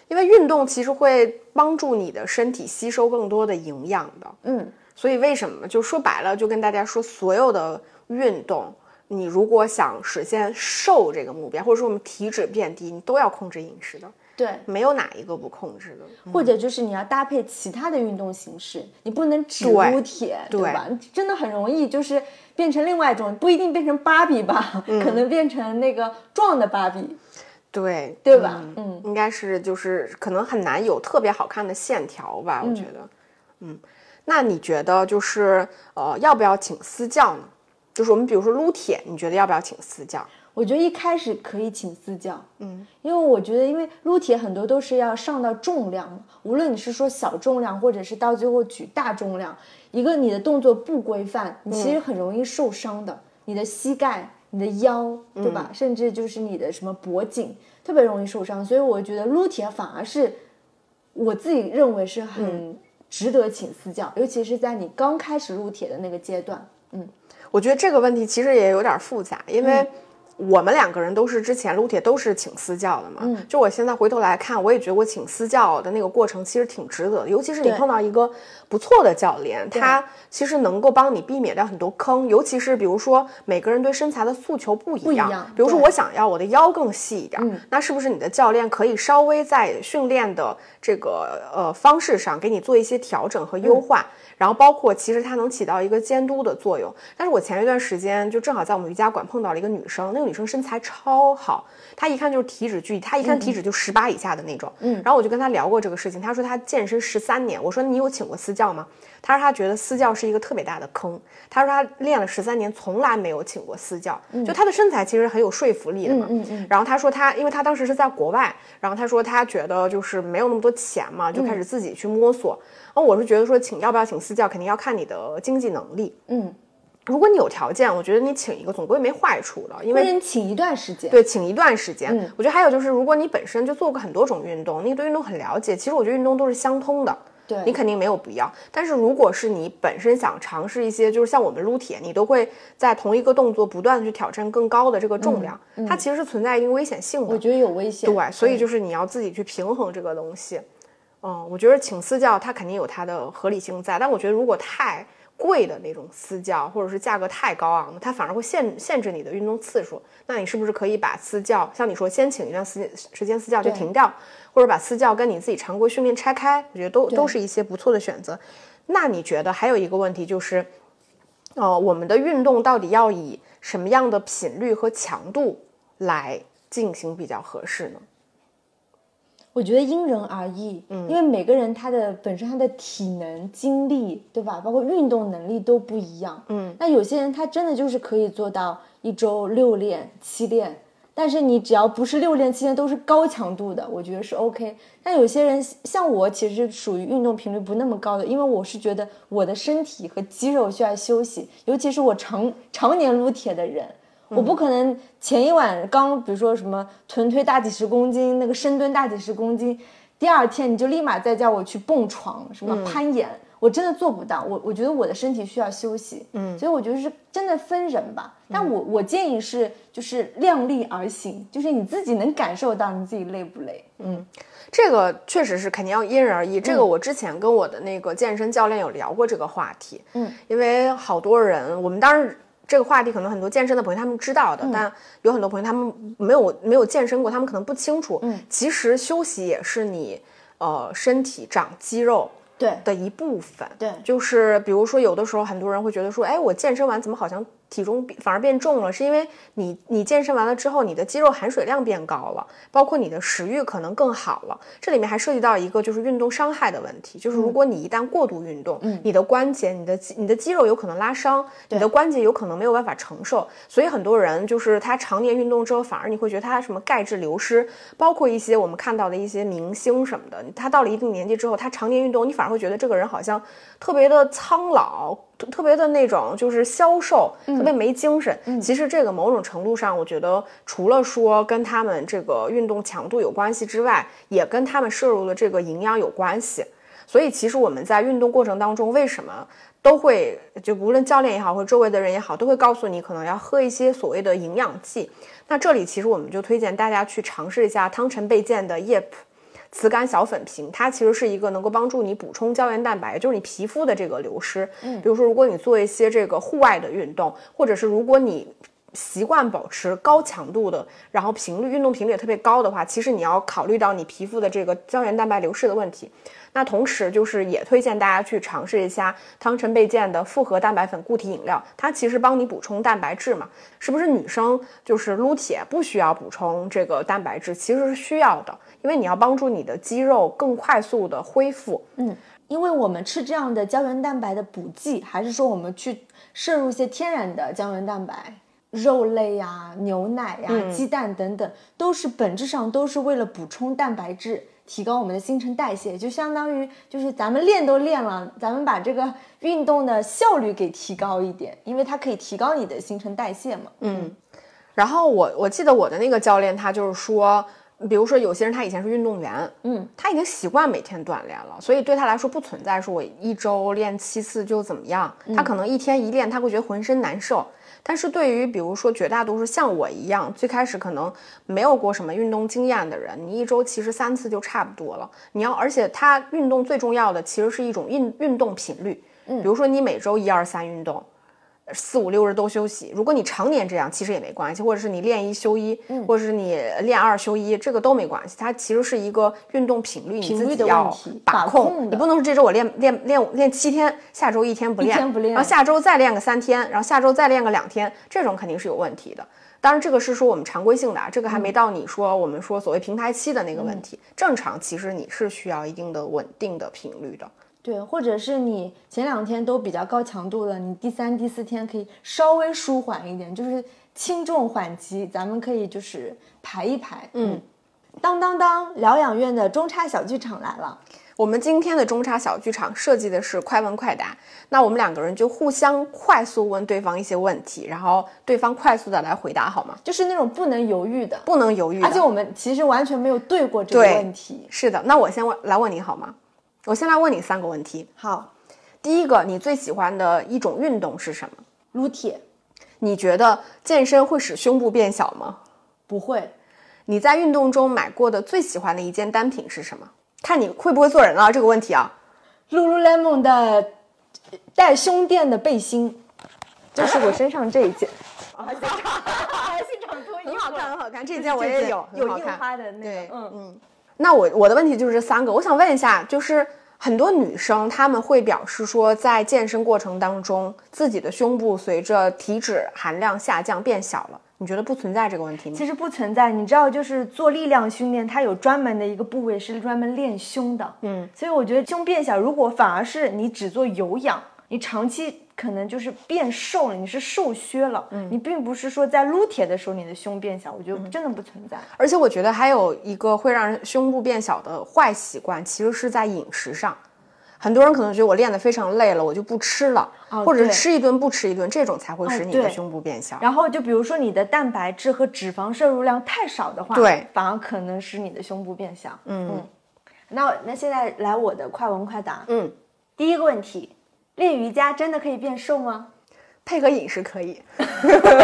Speaker 2: 因为运动其实会帮助你的身体吸收更多的营养的，
Speaker 3: 嗯，
Speaker 2: 所以为什么就说白了，就跟大家说，所有的运动，你如果想实现瘦这个目标，或者说我们体脂变低，你都要控制饮食的，
Speaker 3: 对。
Speaker 2: 没有哪一个不控制的。
Speaker 3: 或者就是你要搭配其他的运动形式，你不能只
Speaker 2: 对
Speaker 3: 撸铁，对
Speaker 2: 对
Speaker 3: 吧？真的很容易就是变成另外一种，不一定变成芭比吧，
Speaker 2: 嗯
Speaker 3: 可能变成那个壮的芭比，
Speaker 2: 对，
Speaker 3: 对吧？嗯，
Speaker 2: 应该是就是可能很难有特别好看的线条吧，我觉得，嗯，那你觉得就是呃要不要请私教呢？就是我们比如说撸铁，你觉得要不要请私教？
Speaker 3: 我觉得一开始可以请私教，嗯，因为我觉得，因为撸铁很多都是要上到重量嘛，无论你是说小重量，或者是到最后举大重量，一个你的动作不规范，你其实很容易受伤的，你的膝盖、你的腰，对吧？甚至就是你的什么脖颈，特别容易受伤。所以我觉得撸铁反而是我自己认为是很值得请私教，尤其是在你刚开始撸铁的那个阶段。嗯，
Speaker 2: 我觉得这个问题其实也有点复杂，因为我们两个人都是之前撸铁都是请私教的嘛。
Speaker 3: 嗯
Speaker 2: 就我现在回头来看，我也觉得我请私教的那个过程其实挺值得的，尤其是你碰到一个不错的教练，他其实能够帮你避免掉很多坑，尤其是比如说每个人对身材的诉求不一样，
Speaker 3: 一样
Speaker 2: 比如说我想要我的腰更细一点，
Speaker 3: 嗯
Speaker 2: 那是不是你的教练可以稍微在训练的这个呃方式上给你做一些调整和优化？然后包括其实它能起到一个监督的作用。但是我前一段时间就正好在我们瑜伽馆碰到了一个女生，那个女生身材超好，她一看就是体脂巨，她一看体脂就十八以下的那种。嗯，然后我就跟她聊过这个事情，她说她健身十三年，我说你有请过私教吗？她说他觉得私教是一个特别大的坑，他说他练了十三年从来没有请过私教，就他的身材其实很有说服力的嘛。
Speaker 3: 嗯嗯
Speaker 2: 然后他说他，因为他当时是在国外，然后他说他觉得就是没有那么多钱嘛，就开始自己去摸索。然后我是觉得说请要不要请私教，肯定要看你的经济能力。
Speaker 3: 嗯，
Speaker 2: 如果你有条件，我觉得你请一个总归没坏处的，因为
Speaker 3: 你请一段时间。
Speaker 2: 对，请一段时间。
Speaker 3: 嗯
Speaker 2: 我觉得还有就是，如果你本身就做过很多种运动，你对运动很了解，其实我觉得运动都是相通的。
Speaker 3: 对
Speaker 2: 你肯定没有必要。但是如果是你本身想尝试一些，就是像我们撸铁，你都会在同一个动作不断的去挑战更高的这个重量，它其实是存在一定危险性的。
Speaker 3: 嗯我觉得有危险。
Speaker 2: 对，所以就是你要自己去平衡这个东西。嗯，我觉得请私教它肯定有它的合理性在，但我觉得如果太贵的那种私教，或者是价格太高昂的，它反而会限限制你的运动次数。那你是不是可以把私教，像你说先请一段时时间私教就停掉，或者把私教跟你自己常规训练拆开？我觉得都都是一些不错的选择。那你觉得还有一个问题就是，呃，我们的运动到底要以什么样的频率和强度来进行比较合适呢？
Speaker 3: 我觉得因人而异，嗯，因为每个人他的本身他的体能、精力，对吧？包括运动能力都不一样，嗯。那有些人他真的就是可以做到一周六练、七练，但是你只要不是六练七练都是高强度的，我觉得是 OK。但有些人像我，其实属于运动频率不那么高的，因为我是觉得我的身体和肌肉需要休息，尤其是我常常年撸铁的人。我不可能前一晚刚，比如说什么臀推大几十公斤，那个深蹲大几十公斤，第二天你就立马再叫我去蹦床，什么攀岩，我真的做不到。我我觉得我的身体需要休息，嗯，所以我觉得是真的分人吧。但我我建议是就是量力而行，就是你自己能感受到你自己累不累。
Speaker 2: 嗯这个确实是肯定要因人而异。这个我之前跟我的那个健身教练有聊过这个话题。
Speaker 3: 嗯，
Speaker 2: 因为好多人，我们当然这个话题可能很多健身的朋友他们知道的，但有很多朋友他们没有没有健身过，他们可能不清楚。嗯，其实休息也是你呃身体长肌肉。
Speaker 3: 对。
Speaker 2: 的一部分，
Speaker 3: 对。
Speaker 2: 就是比如说，有的时候很多人会觉得说，哎，我健身完怎么好像体重反而变重了？是因为你你健身完了之后，你的肌肉含水量变高了，包括你的食欲可能更好了。这里面还涉及到一个就是运动伤害的问题，就是如果你一旦过度运动，
Speaker 3: 嗯
Speaker 2: 你的关节、你的肌、你的肌肉有可能拉伤，你的关节有可能没有办法承受。所以很多人就是他常年运动之后，反而你会觉得他什么钙质流失，包括一些我们看到的一些明星什么的，他到了一定年纪之后，他常年运动，你反而会觉得这个人好像特别的苍老，特特别的那种就是消瘦，特别没精神。其实这个某种程度上，我觉得除了说跟他们这个运动强度有关系之外，也跟他们摄入的这个营养有关系。所以其实我们在运动过程当中，为什么都会就无论教练也好，或者周围的人也好，都会告诉你可能要喝一些所谓的营养剂。那这里其实我们就推荐大家去尝试一下汤臣倍健的叶普。磁感小粉瓶，它其实是一个能够帮助你补充胶原蛋白，就是你皮肤的这个流失。嗯，比如说，如果你做一些这个户外的运动，或者是如果你习惯保持高强度的，然后频率运动频率也特别高的话，其实你要考虑到你皮肤的这个胶原蛋白流失的问题。那同时就是也推荐大家去尝试一下汤臣倍健的复合蛋白粉固体饮料，它其实帮你补充蛋白质嘛。是不是女生就是撸铁不需要补充这个蛋白质？其实是需要的，因为你要帮助你的肌肉更快速的恢复。
Speaker 3: 嗯因为我们吃这样的胶原蛋白的补剂，还是说我们去摄入一些天然的胶原蛋白？肉类呀、牛奶呀、鸡蛋等等，都是本质上都是为了补充蛋白质，提高我们的新陈代谢，就相当于就是咱们练都练了，咱们把这个运动的效率给提高一点，因为它可以提高你的新陈代谢嘛。嗯，
Speaker 2: 然后我我记得我的那个教练他就是说，比如说有些人他以前是运动员，
Speaker 3: 嗯，
Speaker 2: 他已经习惯每天锻炼了，所以对他来说不存在说我一周练七次就怎么样，他可能一天一练他会觉得浑身难受。但是对于比如说绝大多数像我一样最开始可能没有过什么运动经验的人，你一周其实三次就差不多了。你要而且他运动最重要的其实是一种运运动频率，嗯，比如说你每周一二三运动。四五六日都休息。如果你常年这样，其实也没关系，或者是你练一休一，或者是你练二休一，这个都没关系。它其实是一个运动频率，你
Speaker 3: 频率的
Speaker 2: 自己要
Speaker 3: 问题
Speaker 2: 把
Speaker 3: 把控
Speaker 2: 你不能说这周我练练练练七天，下周一天不练，
Speaker 3: 一天不练
Speaker 2: 然后下周再练个三天，然后下周再练个两天，这种肯定是有问题的。当然，这个是说我们常规性的啊，这个还没到你说我们说所谓平台期的那个问题。正常其实你是需要一定的稳定的频率的。
Speaker 3: 对，或者是你前两天都比较高强度了，你第三、第四天可以稍微舒缓一点，就是轻重缓急，咱们可以就是排一排。嗯，当当当，疗养院的中差小剧场来了。
Speaker 2: 我们今天的中差小剧场设计的是快问快答，那我们两个人就互相快速问对方一些问题，然后对方快速的来回答，好吗？
Speaker 3: 就是那种不能犹豫的，
Speaker 2: 不能犹豫的。
Speaker 3: 而且我们其实完全没有对过这个问题。
Speaker 2: 是的，那我先问来问你好吗？我先来问你三个问题。
Speaker 3: 好，
Speaker 2: 第一个，你最喜欢的一种运动是什么？
Speaker 3: 撸铁
Speaker 2: 你觉得健身会使胸部变小吗？
Speaker 3: 不会，
Speaker 2: 你在运动中买过的最喜欢的一件单品是什么？看你会不会做人啊，这个问题啊。
Speaker 3: Lululemon 的带胸垫的背心，就是我身上这一件。啊现场脱衣
Speaker 2: 很好看，很好看，这件我也有，很
Speaker 3: 有印花的那个
Speaker 2: 对，
Speaker 3: 嗯
Speaker 2: 嗯。那我我的问题就是这三个，我想问一下，就是很多女生她们会表示说，在健身过程当中，自己的胸部随着体脂含量下降变小了，你觉得不存在这个问题吗？
Speaker 3: 其实不存在，你知道，就是做力量训练，它有专门的一个部位是专门练胸的。
Speaker 2: 嗯，
Speaker 3: 所以我觉得胸变小，如果反而是你只做有氧，你长期可能就是变瘦了，你是瘦削了。嗯，你并不是说在撸铁的时候你的胸变小，我觉得真的不存在。
Speaker 2: 而且我觉得还有一个会让人胸部变小的坏习惯，其实是在饮食上。很多人可能觉得我练得非常累了，我就不吃了，
Speaker 3: 哦
Speaker 2: 或者是吃一顿不吃一顿，这种才会使你的胸部变小。
Speaker 3: 然后就比如说你的蛋白质和脂肪摄入量太少的话，
Speaker 2: 对
Speaker 3: 反而可能使你的胸部变小。嗯那那现在来我的快问快答。
Speaker 2: 嗯，
Speaker 3: 第一个问题，练瑜伽真的可以变瘦吗？
Speaker 2: 配合饮食可以。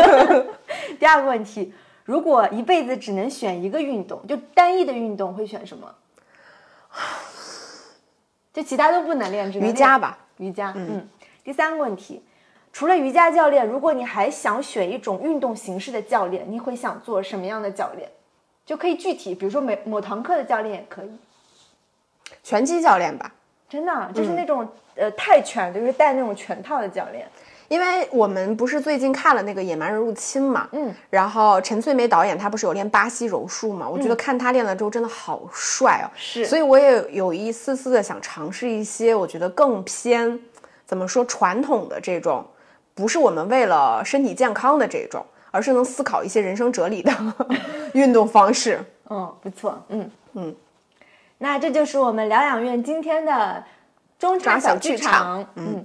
Speaker 3: 第二个问题，如果一辈子只能选一个运动，就单一的运动，会选什么？就其他都不能练，只能
Speaker 2: 瑜伽吧。
Speaker 3: 瑜伽，嗯。第三个问题，除了瑜伽教练，如果你还想选一种运动形式的教练，你会想做什么样的教练？就可以具体，比如说某某堂课的教练也可以。
Speaker 2: 拳击教练吧，
Speaker 3: 真的啊，就是那种、呃泰拳，就是带那种拳套的教练。
Speaker 2: 因为我们不是最近看了那个《野蛮人入侵》嘛，
Speaker 3: 嗯，
Speaker 2: 然后陈翠梅导演她不是有练巴西柔术嘛？我觉得看她练了之后真的好帅哦，
Speaker 3: 是
Speaker 2: 所以我也有一丝丝的想尝试一些我觉得更偏怎么说传统的这种，不是我们为了身体健康的这种，而是能思考一些人生哲理的 运动方式。
Speaker 3: 嗯，不错，嗯嗯。那这就是我们疗养院今天的中场小剧场，嗯。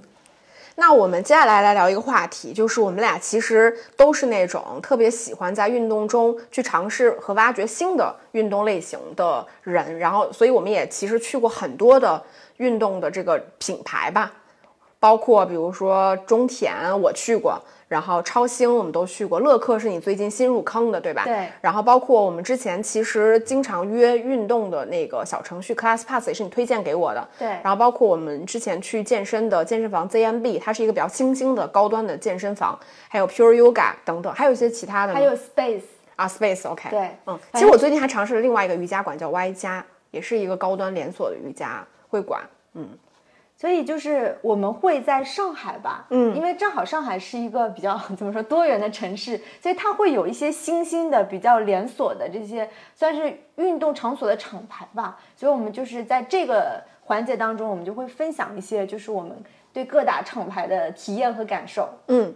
Speaker 2: 那我们接下来来聊一个话题，就是我们俩其实都是那种特别喜欢在运动中去尝试和挖掘新的运动类型的人，然后，所以我们也其实去过很多的运动的这个品牌吧，包括比如说中田我去过，然后超星我们都去过，乐客是你最近新入坑的对吧？
Speaker 3: 对
Speaker 2: 然后包括我们之前其实经常约运动的那个小程序 Class Pass 也是你推荐给我的。
Speaker 3: 对
Speaker 2: 然后包括我们之前去健身的健身房 ZMB，它是一个比较新兴的高端的健身房，还有 Pure Yoga 等等，还有一些其他的呢。
Speaker 3: 还有 Space，
Speaker 2: 啊 Space OK。
Speaker 3: 对
Speaker 2: 嗯，其实我最近还尝试了另外一个瑜伽馆叫 Y 加，也是一个高端连锁的瑜伽会馆。
Speaker 3: 所以就是我们会在上海吧，嗯，因为正好上海是一个比较 怎么说多元的城市，所以它会有一些新兴的比较连锁的这些算是运动场所的厂牌吧，所以我们就是在这个环节当中，我们就会分享一些就是我们对各大厂牌的体验和感受。嗯。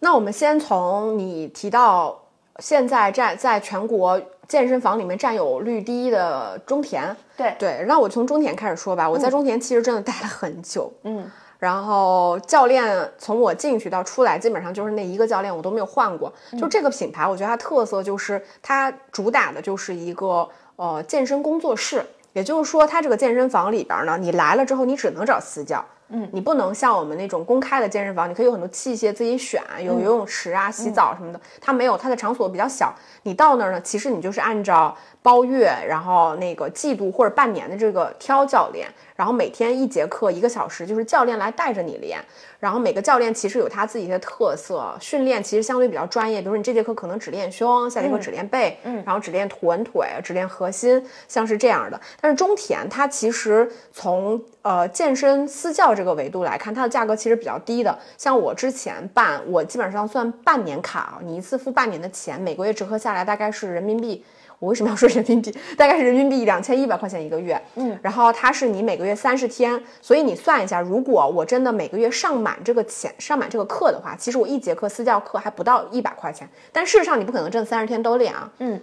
Speaker 2: 那我们先从你提到现在占在全国健身房里面占有率第一的中田，
Speaker 3: 对
Speaker 2: 对，那我从中田开始说吧。我在中田其实真的待了很久，
Speaker 3: 嗯，
Speaker 2: 然后教练从我进去到出来，基本上就是那一个教练，我都没有换过。就这个品牌，我觉得它特色就是它主打的就是一个呃健身工作室，也就是说，它这个健身房里边呢，你来了之后，你只能找私教。嗯，你不能像我们那种公开的健身房，你可以有很多器械自己选，有游泳池啊、洗澡什么的。它没有，它的场所比较小。你到那儿呢，其实你就是按照包月，然后那个季度或者半年的这个挑教练，然后每天一节课一个小时，就是教练来带着你练。然后每个教练其实有他自己的特色，训练其实相对比较专业。比如说你这节课可能只练胸，下节课只练背，嗯，然后只练臀腿，只练核心，像是这样的。但是中田他其实从呃健身私教这个维度来看，它的价格其实比较低的。像我之前办，我基本上算半年卡啊，你一次付半年的钱，每个月折合下来大概是人民币。我为什么要说人民币？大概是人民币两千一百块钱一个月。嗯，然后它是你每个月三十天，所以你算一下，如果我真的每个月上满这个钱，上满这个课的话，其实我一节课私教课还不到一百块钱。但事实上你不可能挣三十天都练啊。
Speaker 3: 嗯，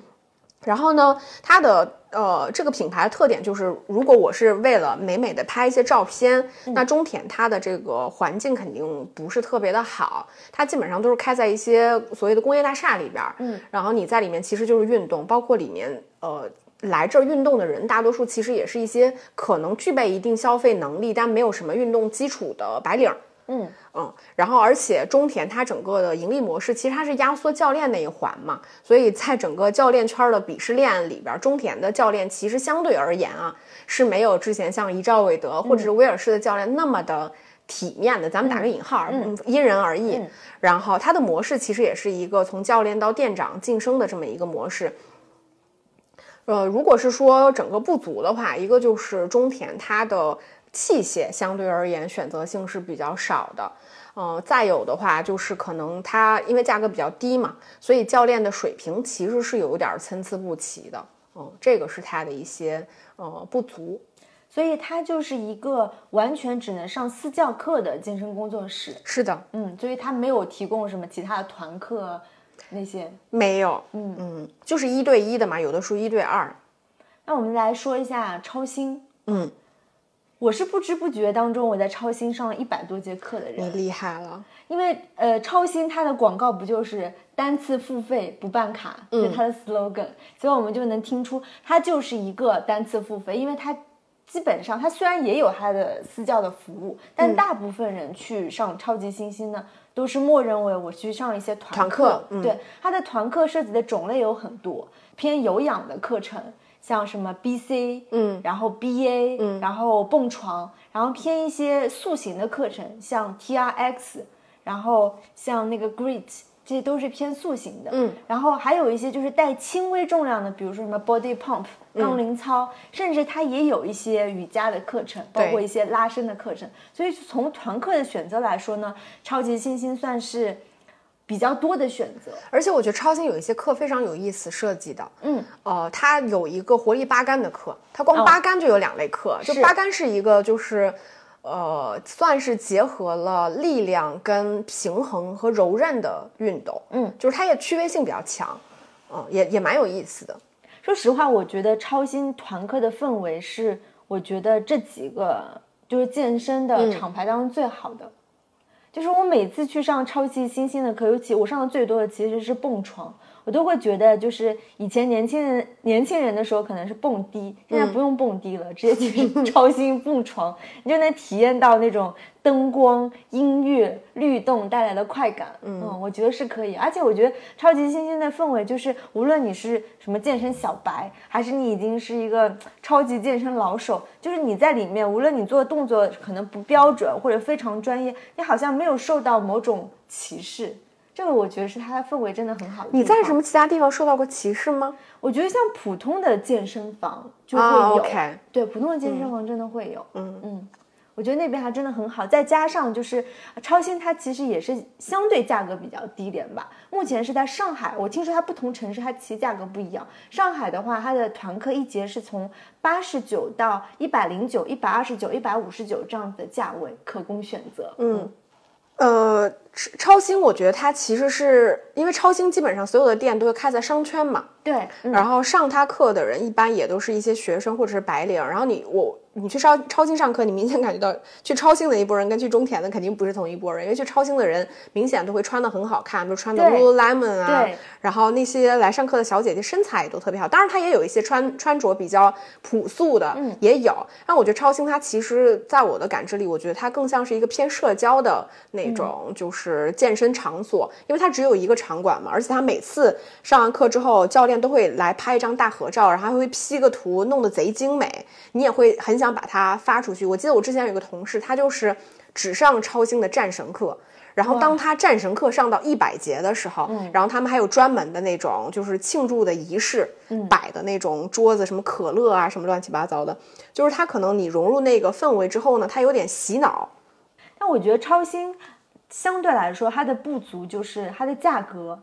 Speaker 2: 然后呢，它的呃这个品牌的特点就是，如果我是为了美美的拍一些照片，那中田它的这个环境肯定不是特别的好，它基本上都是开在一些所谓的工业大厦里边，嗯，然后你在里面其实就是运动，包括里面呃。来这儿运动的人，大多数其实也是一些可能具备一定消费能力，但没有什么运动基础的白领。
Speaker 3: 嗯
Speaker 2: 嗯，然后而且中田它整个的盈利模式，其实它是压缩教练那一环嘛，所以在整个教练圈的鄙视链里边，中田的教练其实相对而言啊是没有之前像一兆韦德或者是威尔士的教练那么的体面的。咱们打个引号，嗯，因人而异。然后它的模式其实也是一个从教练到店长晋升的这么一个模式。呃，如果是说整个不足的话，一个就是中田它的器械相对而言选择性是比较少的，呃，再有的话就是可能它因为价格比较低嘛，所以教练的水平其实是有点参差不齐的，嗯，这个是它的一些呃不足。
Speaker 3: 所以它就是一个完全只能上私教课的健身工作室。
Speaker 2: 是的，
Speaker 3: 嗯，所以它没有提供什么其他的团课。那些
Speaker 2: 没有，嗯嗯，就是一对一的嘛，有的时候一对二。
Speaker 3: 那我们来说一下超星，
Speaker 2: 嗯，
Speaker 3: 我是不知不觉当中我在超星上了一百多节课的人，
Speaker 2: 你厉害了。
Speaker 3: 因为呃，超星它的广告不就是单次付费不办卡，是它的 slogan，所以我们就能听出它就是一个单次付费，因为它基本上它虽然也有它的私教的服务，但大部分人去上超级星星呢。都是默认为我去上一些团
Speaker 2: 课，
Speaker 3: 对它的团课涉及的种类有很多，偏有氧的课程，像什么 BC，
Speaker 2: 嗯，
Speaker 3: 然后 BA，
Speaker 2: 嗯，
Speaker 3: 然后蹦床，然后偏一些塑形的课程，像 TRX，然后像那个 Great。这些都是偏塑形的，
Speaker 2: 嗯，
Speaker 3: 然后还有一些就是带轻微重量的，比如说什么 body pump 杠铃操，甚至它也有一些瑜伽的课程，包括一些拉伸的课程。所以从团课的选择来说呢，超级星星算是比较多的选择。
Speaker 2: 而且我觉得超星有一些课非常有意思设计的，
Speaker 3: 嗯，
Speaker 2: 呃，它有一个活力八杆的课，它光八杆就有两类课，就八杆是一个就是。呃，算是结合了力量跟平衡和柔韧的运动，
Speaker 3: 嗯，
Speaker 2: 就是它也趣味性比较强，嗯，也也蛮有意思的。
Speaker 3: 说实话，我觉得超新团课的氛围是，我觉得这几个就是健身的厂牌当中最好的。就是我每次去上超级星星的课，尤其我上的最多的其实是蹦床。我都会觉得，就是以前年轻人年轻人的时候可能是蹦迪，现在不用蹦迪了，直接去超星蹦床，你就能体验到那种灯光、音乐、律动带来的快感。嗯，我觉得是可以。而且我觉得超级新星的氛围，就是无论你是什么健身小白，还是你已经是一个超级健身老手，就是你在里面，无论你做的动作可能不标准或者非常专业，你好像没有受到某种歧视。这个我觉得是它的氛围真的很好。
Speaker 2: 你在什么其他地方受到过歧视吗？
Speaker 3: 我觉得像普通的健身房就会有，对，普通的健身房真的会有。
Speaker 2: 嗯
Speaker 3: 嗯，我觉得那边还真的很好。再加上就是超新，它其实也是相对价格比较低点吧。目前是在上海，我听说它不同城市它其实价格不一样。上海的话，它的团课一节是从八十九到一百零九、一百二十九、一百五十九这样子的价位可供选择。
Speaker 2: 嗯，呃。超星，我觉得它其实是因为超星基本上所有的店都会开在商圈嘛，
Speaker 3: 对，嗯。
Speaker 2: 然后上他课的人一般也都是一些学生或者是白领，然后你我你去超超星上课，你明显感觉到去超星的一波人跟去中田的肯定不是同一波人，因为去超星的人明显都会穿的很好看，比如穿的
Speaker 3: 对
Speaker 2: Lululemon 啊
Speaker 3: 对，
Speaker 2: 然后那些来上课的小姐姐身材也都特别好，当然她也有一些穿穿着比较朴素的，
Speaker 3: 嗯。
Speaker 2: 也有。但我觉得超星它其实在我的感知里，我觉得它更像是一个偏社交的那种，就是健身场所，因为它只有一个场馆嘛，而且它每次上完课之后，教练都会来拍一张大合照，然后还会 P 个图，弄得贼精美，你也会很想把它发出去。我记得我之前有个同事，他就是只上超星的战神课。然后当他战神课上到一百节的时候，然后他们还有专门的那种就是庆祝的仪式，摆的那种桌子，什么可乐啊，什么乱七八糟的，就是他可能你融入那个氛围之后呢，他有点洗脑，
Speaker 3: 但我觉得超星相对来说它的不足就是它的价格，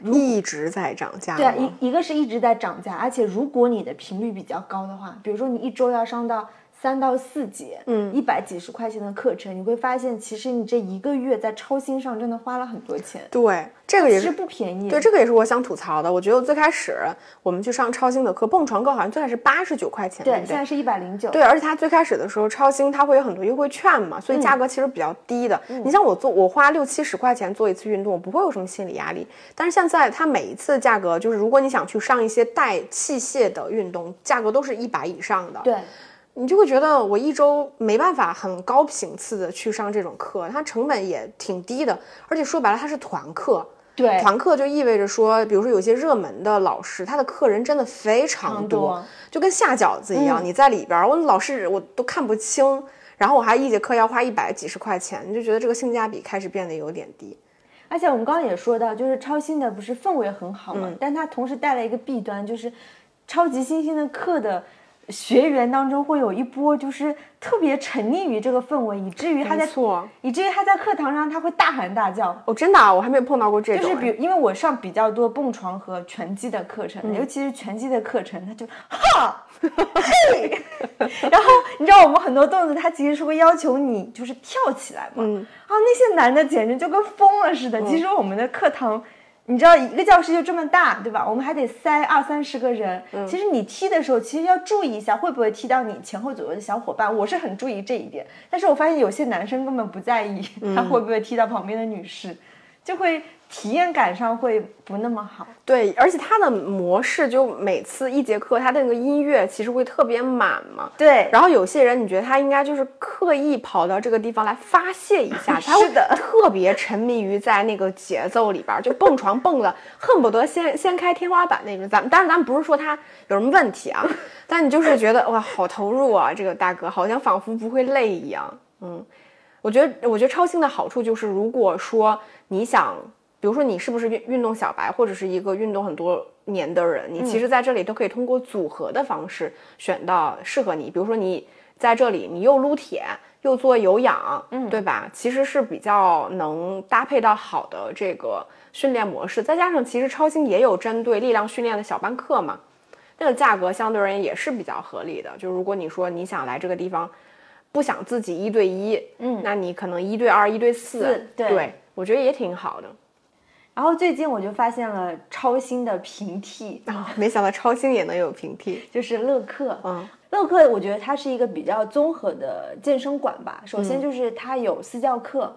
Speaker 2: 一直在涨价
Speaker 3: 对一一个是一直在涨价，而且如果你的频率比较高的话，比如说你一周要上到三到四节，嗯，一百几十块钱的课程，你会发现其实你这一个月在超星上真的花了很多钱，
Speaker 2: 对，这个也是
Speaker 3: 不便宜。
Speaker 2: 对，这个也是我想吐槽的。我觉得最开始我们去上超星的课，蹦床课好像最开始八十九块钱，对对？
Speaker 3: 对现在是一百零九。
Speaker 2: 对，而且它最开始的时候，超星它会有很多优惠券嘛，所以价格其实比较低的。你像我做，我花六七十块钱做一次运动，我不会有什么心理压力。但是现在它每一次价格，就是如果你想去上一些带器械的运动，价格都是一百以上的。
Speaker 3: 对
Speaker 2: 你就会觉得我一周没办法很高频次的去上这种课，它成本也挺低的，而且说白了它是团课。
Speaker 3: 对，
Speaker 2: 团课就意味着说，比如说有些热门的老师，他的客人真的非常
Speaker 3: 常
Speaker 2: 多，
Speaker 3: 多
Speaker 2: 就跟下饺子一样，你在里边儿，我老师我都看不清，然后我还一节课要花一百几十块钱，你就觉得这个性价比开始变得有点低。
Speaker 3: 而且我们刚刚也说到，就是超新的不是氛围很好
Speaker 2: 嗯
Speaker 3: 嘛，但它同时带来一个弊端，就是超级新星的课的学员当中会有一波就是特别沉溺于这个氛围，以至于他在
Speaker 2: 错，
Speaker 3: 以至于他在课堂上他会大喊大叫。
Speaker 2: 哦，真的、啊，我还没有碰到过这种。
Speaker 3: 就是比，因为我上比较多蹦床和拳击的课程，
Speaker 2: 嗯
Speaker 3: 尤其是拳击的课程，他就哈嘿，然后你知道我们很多动作，他其实是会要求你就是跳起来嘛，
Speaker 2: 嗯
Speaker 3: 啊，那些男的简直就跟疯了似的。其实我们的课堂。你知道一个教室就这么大，对吧？我们还得塞二三十个人。
Speaker 2: 嗯
Speaker 3: 其实你踢的时候，其实要注意一下会不会踢到你前后左右的小伙伴。我是很注意这一点，但是我发现有些男生根本不在意
Speaker 2: 嗯
Speaker 3: 他会不会踢到旁边的女士，就会体验感上会不那么好。
Speaker 2: 对，而且它的模式就每次一节课，它的那个音乐其实会特别满嘛。
Speaker 3: 对，
Speaker 2: 然后有些人，你觉得他应该就是刻意跑到这个地方来发泄一下，他会
Speaker 3: 的
Speaker 2: 特别沉迷于在那个节奏里边儿，就蹦床蹦的恨不得掀掀开天花板那种。咱们当然，咱们不是说他有什么问题啊，但你就是觉得哇，好投入啊，这个大哥好像仿佛不会累一样。嗯，我觉得，我觉得超星的好处就是，如果说你想，比如说你是不是运运动小白，或者是一个运动很多年的人，你其实在这里都可以通过组合的方式选到适合你。比如说你在这里，你又撸铁又做有氧，嗯，对吧？其实是比较能搭配到好的这个训练模式。再加上其实超星也有针对力量训练的小班课嘛，那个价格相对而言也是比较合理的。就如果你说你想来这个地方，不想自己一对一，嗯，那你可能一对二、一对四，
Speaker 3: 四对
Speaker 2: 我觉得也挺好的。
Speaker 3: 然后最近我就发现了超星的平替，
Speaker 2: 啊、没想到超星也能有平替，
Speaker 3: 就是乐课。
Speaker 2: 嗯，
Speaker 3: 乐课我觉得它是一个比较综合的健身馆吧。首
Speaker 2: 嗯
Speaker 3: 先就是它有私教课。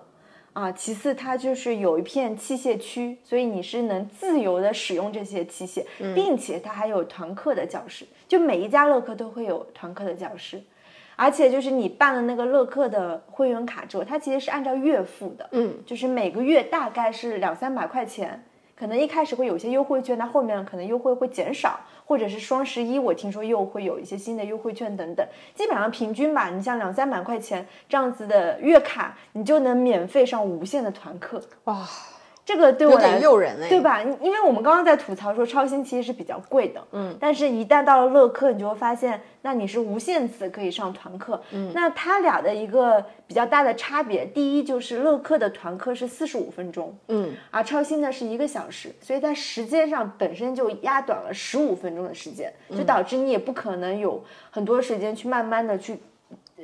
Speaker 3: 啊，其次它就是有一片器械区，所以你是能自由的使用这些器械，
Speaker 2: 嗯
Speaker 3: 并且它还有团课的教室，就每一家乐课都会有团课的教室，而且就是你办了那个乐课的会员卡之后，它其实是按照月付的，
Speaker 2: 嗯，
Speaker 3: 就是每个月大概是两三百块钱，可能一开始会有一些优惠券，那后面可能优惠会减少，或者是双十一，我听说又会有一些新的优惠券等等。基本上平均吧，你像两三百块钱这样子的月卡，你就能免费上无限的团课。
Speaker 2: 哇，
Speaker 3: 这个对我
Speaker 2: 有点
Speaker 3: 来
Speaker 2: 诱人哎，
Speaker 3: 对？吧？因因为我们刚刚在吐槽说超新其实是比较贵的，嗯，但是一旦到了乐课，你就会发现，那你是无限次可以上团课，嗯，那它俩的一个比较大的差别，第一就是乐课的团课是四十五分钟，
Speaker 2: 嗯，
Speaker 3: 而超新呢是一个小时，所以在时间上本身就压短了十五分钟的时间，就导致你也不可能有很多时间去慢慢的去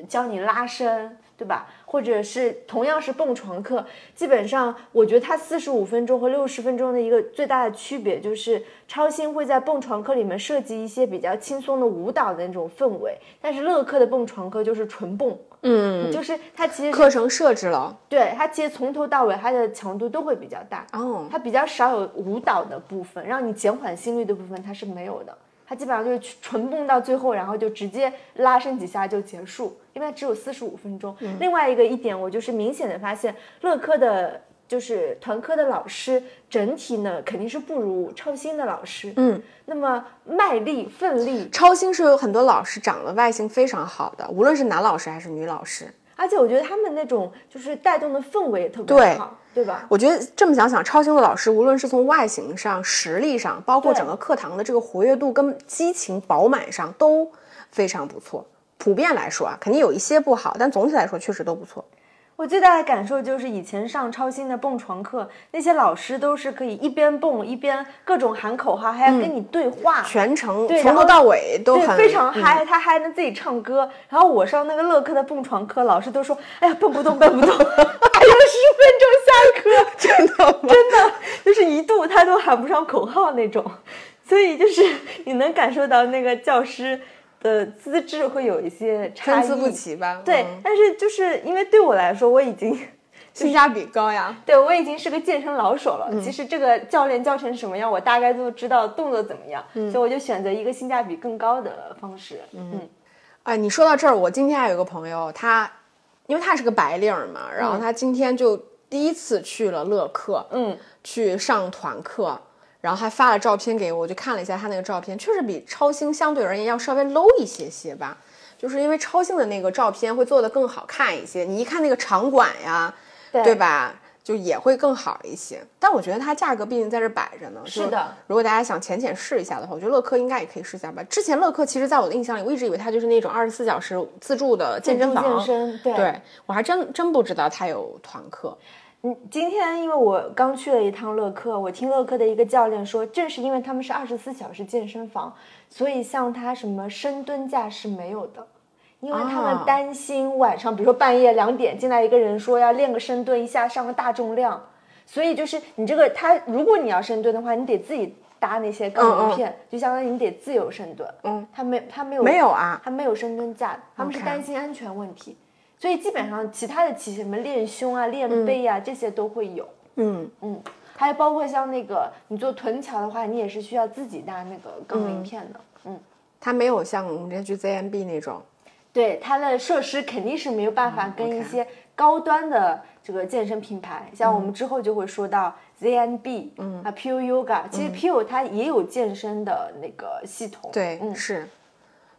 Speaker 3: 教你拉伸，对吧？或者是同样是蹦床课，基本上我觉得它四十五分钟和六十分钟的一个最大的区别就是，超星会在蹦床课里面设计一些比较轻松的舞蹈的那种氛围，但是乐课的蹦床课就是纯蹦，
Speaker 2: 嗯，
Speaker 3: 就是它其实
Speaker 2: 课程设置了
Speaker 3: 对它其实从头到尾它的强度都会比较大，
Speaker 2: 哦，
Speaker 3: 它比较少有舞蹈的部分，让你减缓心率的部分它是没有的。它基本上就是纯蹦到最后，然后就直接拉伸几下就结束，因为它只有四十五分钟。另外一个一点，我就是明显的发现，乐科的，就是团科的老师整体呢肯定是不如超星的老师。
Speaker 2: 嗯，
Speaker 3: 那么卖力、奋力，
Speaker 2: 超星是有很多老师长得外形非常好的，无论是男老师还是女老师。
Speaker 3: 而且我觉得他们那种就是带动的氛围也特别好，对吧？
Speaker 2: 我觉得这么想想，超星的老师无论是从外形上、实力上，包括整个课堂的这个活跃度跟激情饱满上都非常不错。普遍来说啊，肯定有一些不好，但总体来说确实都不错。
Speaker 3: 我最大的感受就是，以前上超新的蹦床课，那些老师都是可以一边蹦一边各种喊口号，还要跟你对话，
Speaker 2: 全程
Speaker 3: 对
Speaker 2: 从头到尾都很
Speaker 3: 对非常
Speaker 2: 嗯
Speaker 3: 嗨，他还能自己唱歌。然后我上那个乐课的蹦床课，老师都说：“哎呀，蹦不动，蹦不动，还有十分钟下课。”
Speaker 2: 真的吗
Speaker 3: 真的就是一度他都喊不上口号那种，所以就是你能感受到那个教师的资质会有一些，
Speaker 2: 参差不齐吧？
Speaker 3: 对，
Speaker 2: 嗯
Speaker 3: 但是就是因为对我来说，我已经
Speaker 2: 性价比高呀。
Speaker 3: 对我已经是个健身老手
Speaker 2: 嗯
Speaker 3: 了。其实这个教练教成什么样，我大概都知道动作怎么样，
Speaker 2: 嗯
Speaker 3: 所以我就选择一个性价比更高的方式。嗯
Speaker 2: 哎，你说到这儿，我今天还有个朋友，他因为他是个白领儿嘛，然后他今天就第一次去了乐课，
Speaker 3: 嗯，
Speaker 2: 去上团课，然后还发了照片给我，我就看了一下他那个照片，确实比超星相对而言要稍微 low 一些些吧。就是因为超星的那个照片会做得更好看一些，你一看那个场馆呀，
Speaker 3: 对
Speaker 2: 对吧？就也会更好一些。但我觉得它价格毕竟在这摆着呢。
Speaker 3: 是的。
Speaker 2: 如果大家想浅浅试一下的话，我觉得乐客应该也可以试一下吧。之前乐客其实在我的印象里，我一直以为它就是那种二十四小时自助的健身房。
Speaker 3: 健身对
Speaker 2: 对我还真真不知道它有团课。
Speaker 3: 嗯，今天因为我刚去了一趟乐课，我听乐课的一个教练说，正是因为他们是二十四小时健身房，所以像他什么深蹲架是没有的。因为他
Speaker 2: 啊。
Speaker 3: 们担心晚上，比如说半夜两点进来一个人说要练个深蹲，一下上个大重量，所以就是你这个他，如果你要深蹲的话，你得自己搭那些杠铃片，就相当于你得自由深蹲。
Speaker 2: 嗯，
Speaker 3: 他没他没有
Speaker 2: 没有啊。
Speaker 3: 他没有深蹲架，他们是担心安全问题，所以基本上其他的器械，什么练胸啊、练背啊、这些都会有。
Speaker 2: 嗯，
Speaker 3: 嗯，还有包括像那个你做臀桥的话，你也是需要自己搭那个杠铃片的。嗯，
Speaker 2: 它没有像我们这去 ZMB 那种。
Speaker 3: 对，它的设施肯定是没有办法跟一些高端的这个健身品牌，像我们之后就会说到 ZNB，嗯啊 Pure Yoga，其实 Pure 它也有健身的那个系统。
Speaker 2: 对，
Speaker 3: 嗯，
Speaker 2: 是。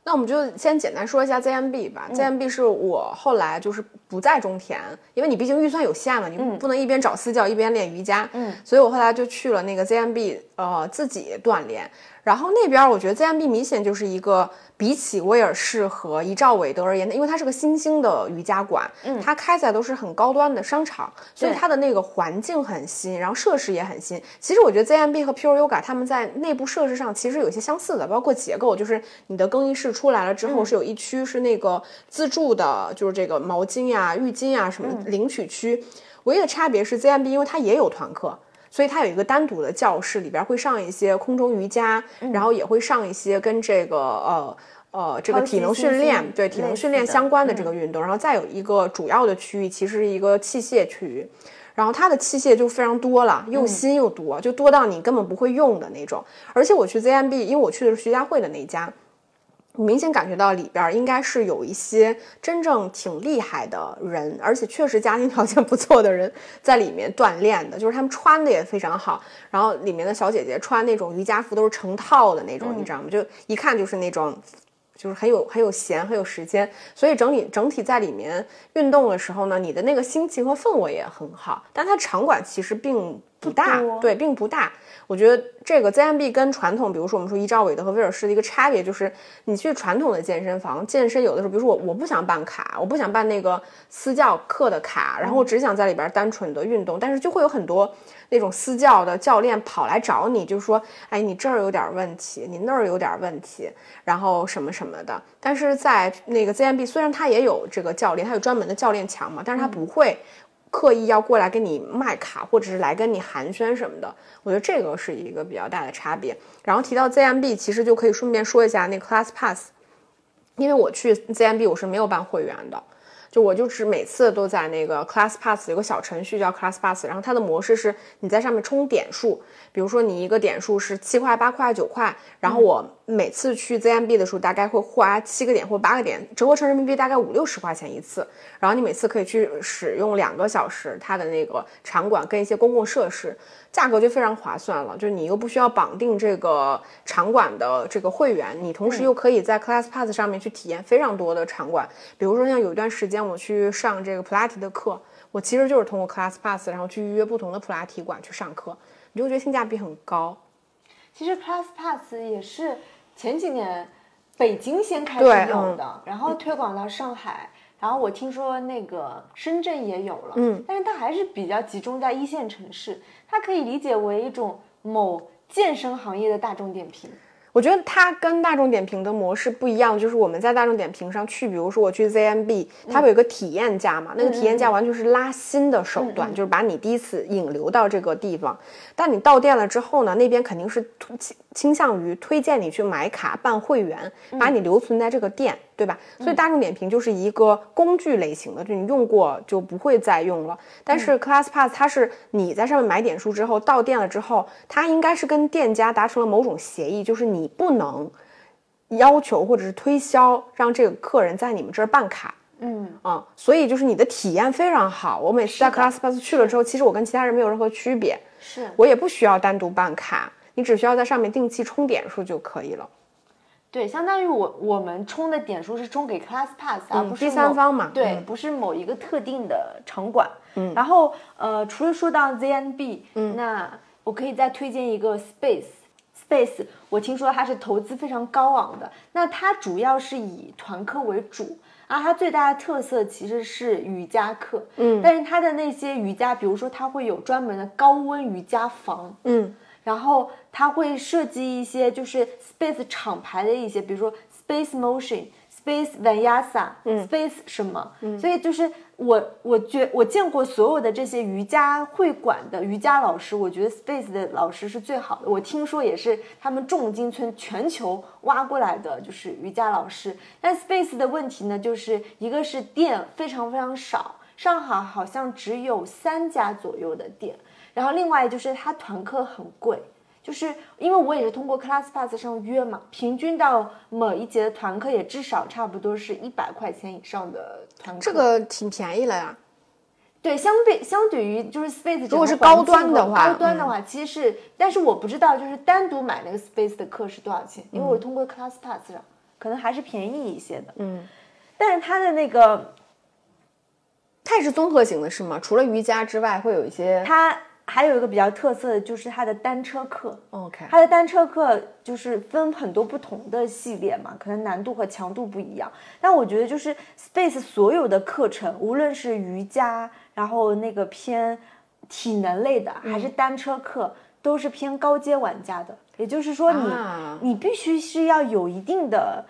Speaker 2: 那我们就先简单说一下 ZMB 吧。ZMB 是我后来就是不在中田，因为你毕竟预算有限嘛，你不能一边找私教一边练瑜伽。
Speaker 3: 嗯，
Speaker 2: 所以我后来就去了那个 ZMB，呃，自己锻炼。然后那边我觉得 ZMB 明显就是一个比起威尔士和一兆韦德而言，因为它是个新兴的瑜伽馆，嗯，它开在都是很高端的商场，所以它的那个环境很新，然后设施也很新。其实我觉得 ZMB 和 Pure Yoga 他们在内部设施上其实有些相似的，包括结构，就是你的更衣室出来了之后是有一区是那个自助的，就是这个毛巾呀、浴巾呀什么领取区。唯一的差别是 ZMB，因为它也有团课。所以它有一个单独的教室，里边会上一些空中瑜伽，然后也会上一些跟这个呃呃这个体能训练，对体能训练相关的这个运动，然后再有一个主要的区域，其实是一个器械区域。然后它的器械就非常多了，又新又多，就多到你根本不会用的那种。而且我去 ZMB，因为我去的是徐家汇的那一家，我明显感觉到里边儿应该是有一些真正挺厉害的人，而且确实家庭条件不错的人在里面锻炼的，就是他们穿的也非常好，然后里面的小姐姐穿那种瑜伽服都是成套的那种，你知道吗？就一看就是那种。就是很有很有闲，很有时间，所以整体整体在里面运动的时候呢，你的那个心情和氛围也很好。但它场馆其实并不大，
Speaker 3: 多
Speaker 2: 对，并不大。我觉得这个 ZMB 跟传统，比如说我们说伊兆韦德和威尔士的一个差别，就是你去传统的健身房健身，有的时候，比如说我我不想办卡，我不想办那个私教课的卡，然后我只想在里边单纯的运动，但是就会有很多那种私教的教练跑来找你，就是说，哎，你这儿有点问题，你那儿有点问题，然后什么什么的。但是在那个 ZMB，虽然它也有这个教练，它有专门的教练墙嘛，但是它不会。刻意要过来跟你卖卡，或者是来跟你寒暄什么的，我觉得这个是一个比较大的差别。然后提到 ZMB，其实就可以顺便说一下那 Class Pass，因为我去 ZMB 我是没有办会员的，就我就只每次都在那个 Class Pass 有个小程序叫 Class Pass，然后它的模式是你在上面充点数，比如说你一个点数是七块、八块、九块，然后我每次去 ZMB 的时候大概会花七个点或八个点，折合成人民币大概五六十块钱一次，然后你每次可以去使用两个小时它的那个场馆跟一些公共设施，价格就非常划算了，就是你又不需要绑定这个场馆的这个会员，你同时又可以在 Class Pass 上面去体验非常多的场馆，比如说像有一段时间我去上这个普拉提的课，我其实就是通过 Class Pass 然后去预约不同的普拉提馆去上课，你就会觉得性价比很高。
Speaker 3: 其实 Plus Pass 也是前几年北京先开始有的，然后推广到上海，然后我听说那个深圳也有了，
Speaker 2: 嗯，
Speaker 3: 但是它还是比较集中在一线城市，它可以理解为一种某健身行业的大众点评。
Speaker 2: 我觉得它跟大众点评的模式不一样，就是我们在大众点评上去，比如说我去 ZMB，它会有一个体验价嘛，那个体验价完全是拉新的手段，就是把你第一次引流到这个地方。但你到店了之后呢，那边肯定是倾倾向于推荐你去买卡办会员，把你留存在这个店，对吧？所以大众点评就是一个工具类型的，就你用过就不会再用了。但是 Class Pass 它是你在上面买点数之后，到店了之后，它应该是跟店家达成了某种协议，就是你不能要求或者是推销让这个客人在你们这儿办卡。
Speaker 3: 嗯，
Speaker 2: 啊、所以就是你的体验非常好。我每次在 Class Pass 去了之后，其实我跟其他人没有任何区别，
Speaker 3: 是
Speaker 2: 我也不需要单独办卡，你只需要在上面定期充点数就可以了。
Speaker 3: 对，相当于我我们充的点数是充给 Class Pass，、而不是
Speaker 2: 第三方嘛
Speaker 3: 对，
Speaker 2: 嗯
Speaker 3: 不是某一个特定的场馆。嗯，然后呃，除了说到 ZNB，嗯，那我可以再推荐一个 Space。Space，我听说它是投资非常高昂的，那它主要是以团课为主，而它最大的特色其实是瑜伽课，嗯，但是它的那些瑜伽，比如说它会有专门的高温瑜伽房，
Speaker 2: 嗯，
Speaker 3: 然后它会设计一些就是 Space 厂牌的一些，比如说 Space Motion、Space Vinyasa、Space 什么，所以就是我我觉我见过所有的这些瑜伽会馆的瑜伽老师，我觉得 Space 的老师是最好的。我听说也是他们重金村全球挖过来的，就是瑜伽老师。但 Space 的问题呢，就是一个是店非常非常少，上海好像只有三家左右的店，然后另外就是它团课很贵。就是因为我也是通过 Class Pass 上约嘛，平均到某一节的团课也至少差不多是一百块钱以上的团课。
Speaker 2: 这个挺便宜了呀。
Speaker 3: 对，相对相对于就是 Space，
Speaker 2: 如果是高端的话
Speaker 3: 高端的话其实是，但是我不知道就是单独买那个 Space 的课是多少钱，因为我通过 Class Pass 上，可能还是便宜一些的。
Speaker 2: 嗯，
Speaker 3: 但是它的那个
Speaker 2: 它也是综合型的，是吗？除了瑜伽之外，会有一些。
Speaker 3: 它还有一个比较特色的就是它的单车课。
Speaker 2: OK，
Speaker 3: 它的单车课就是分很多不同的系列嘛，可能难度和强度不一样。但我觉得就是 Space 所有的课程，无论是瑜伽，然后那个偏体能类的，还是单车课，都是偏高阶玩家的。也就是说你，
Speaker 2: 啊
Speaker 3: 你必须是要有一定的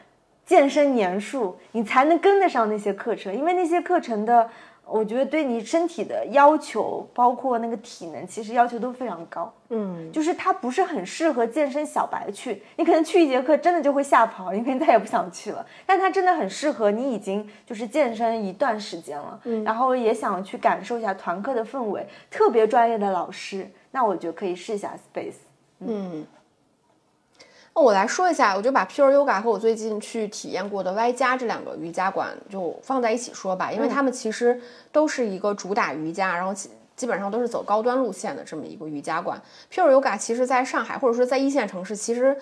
Speaker 3: 健身年数，你才能跟得上那些课程，因为那些课程的。我觉得对你身体的要求，包括那个体能，其实要求都非常高。
Speaker 2: 嗯，
Speaker 3: 就是它不是很适合健身小白去，你可能去一节课真的就会吓跑，你可能再也不想去了。但它真的很适合你已经就是健身一段时间了，然后也想去感受一下团课的氛围，特别专业的老师，那我觉得可以试一下 Space。
Speaker 2: 那我来说一下，我就把 Pure Yoga 和我最近去体验过的 Y 加这两个瑜伽馆就放在一起说吧，因为他们其实都是一个主打瑜伽，然后其基本上都是走高端路线的这么一个瑜伽馆。Pure Yoga 其实在上海或者说在一线城市，其实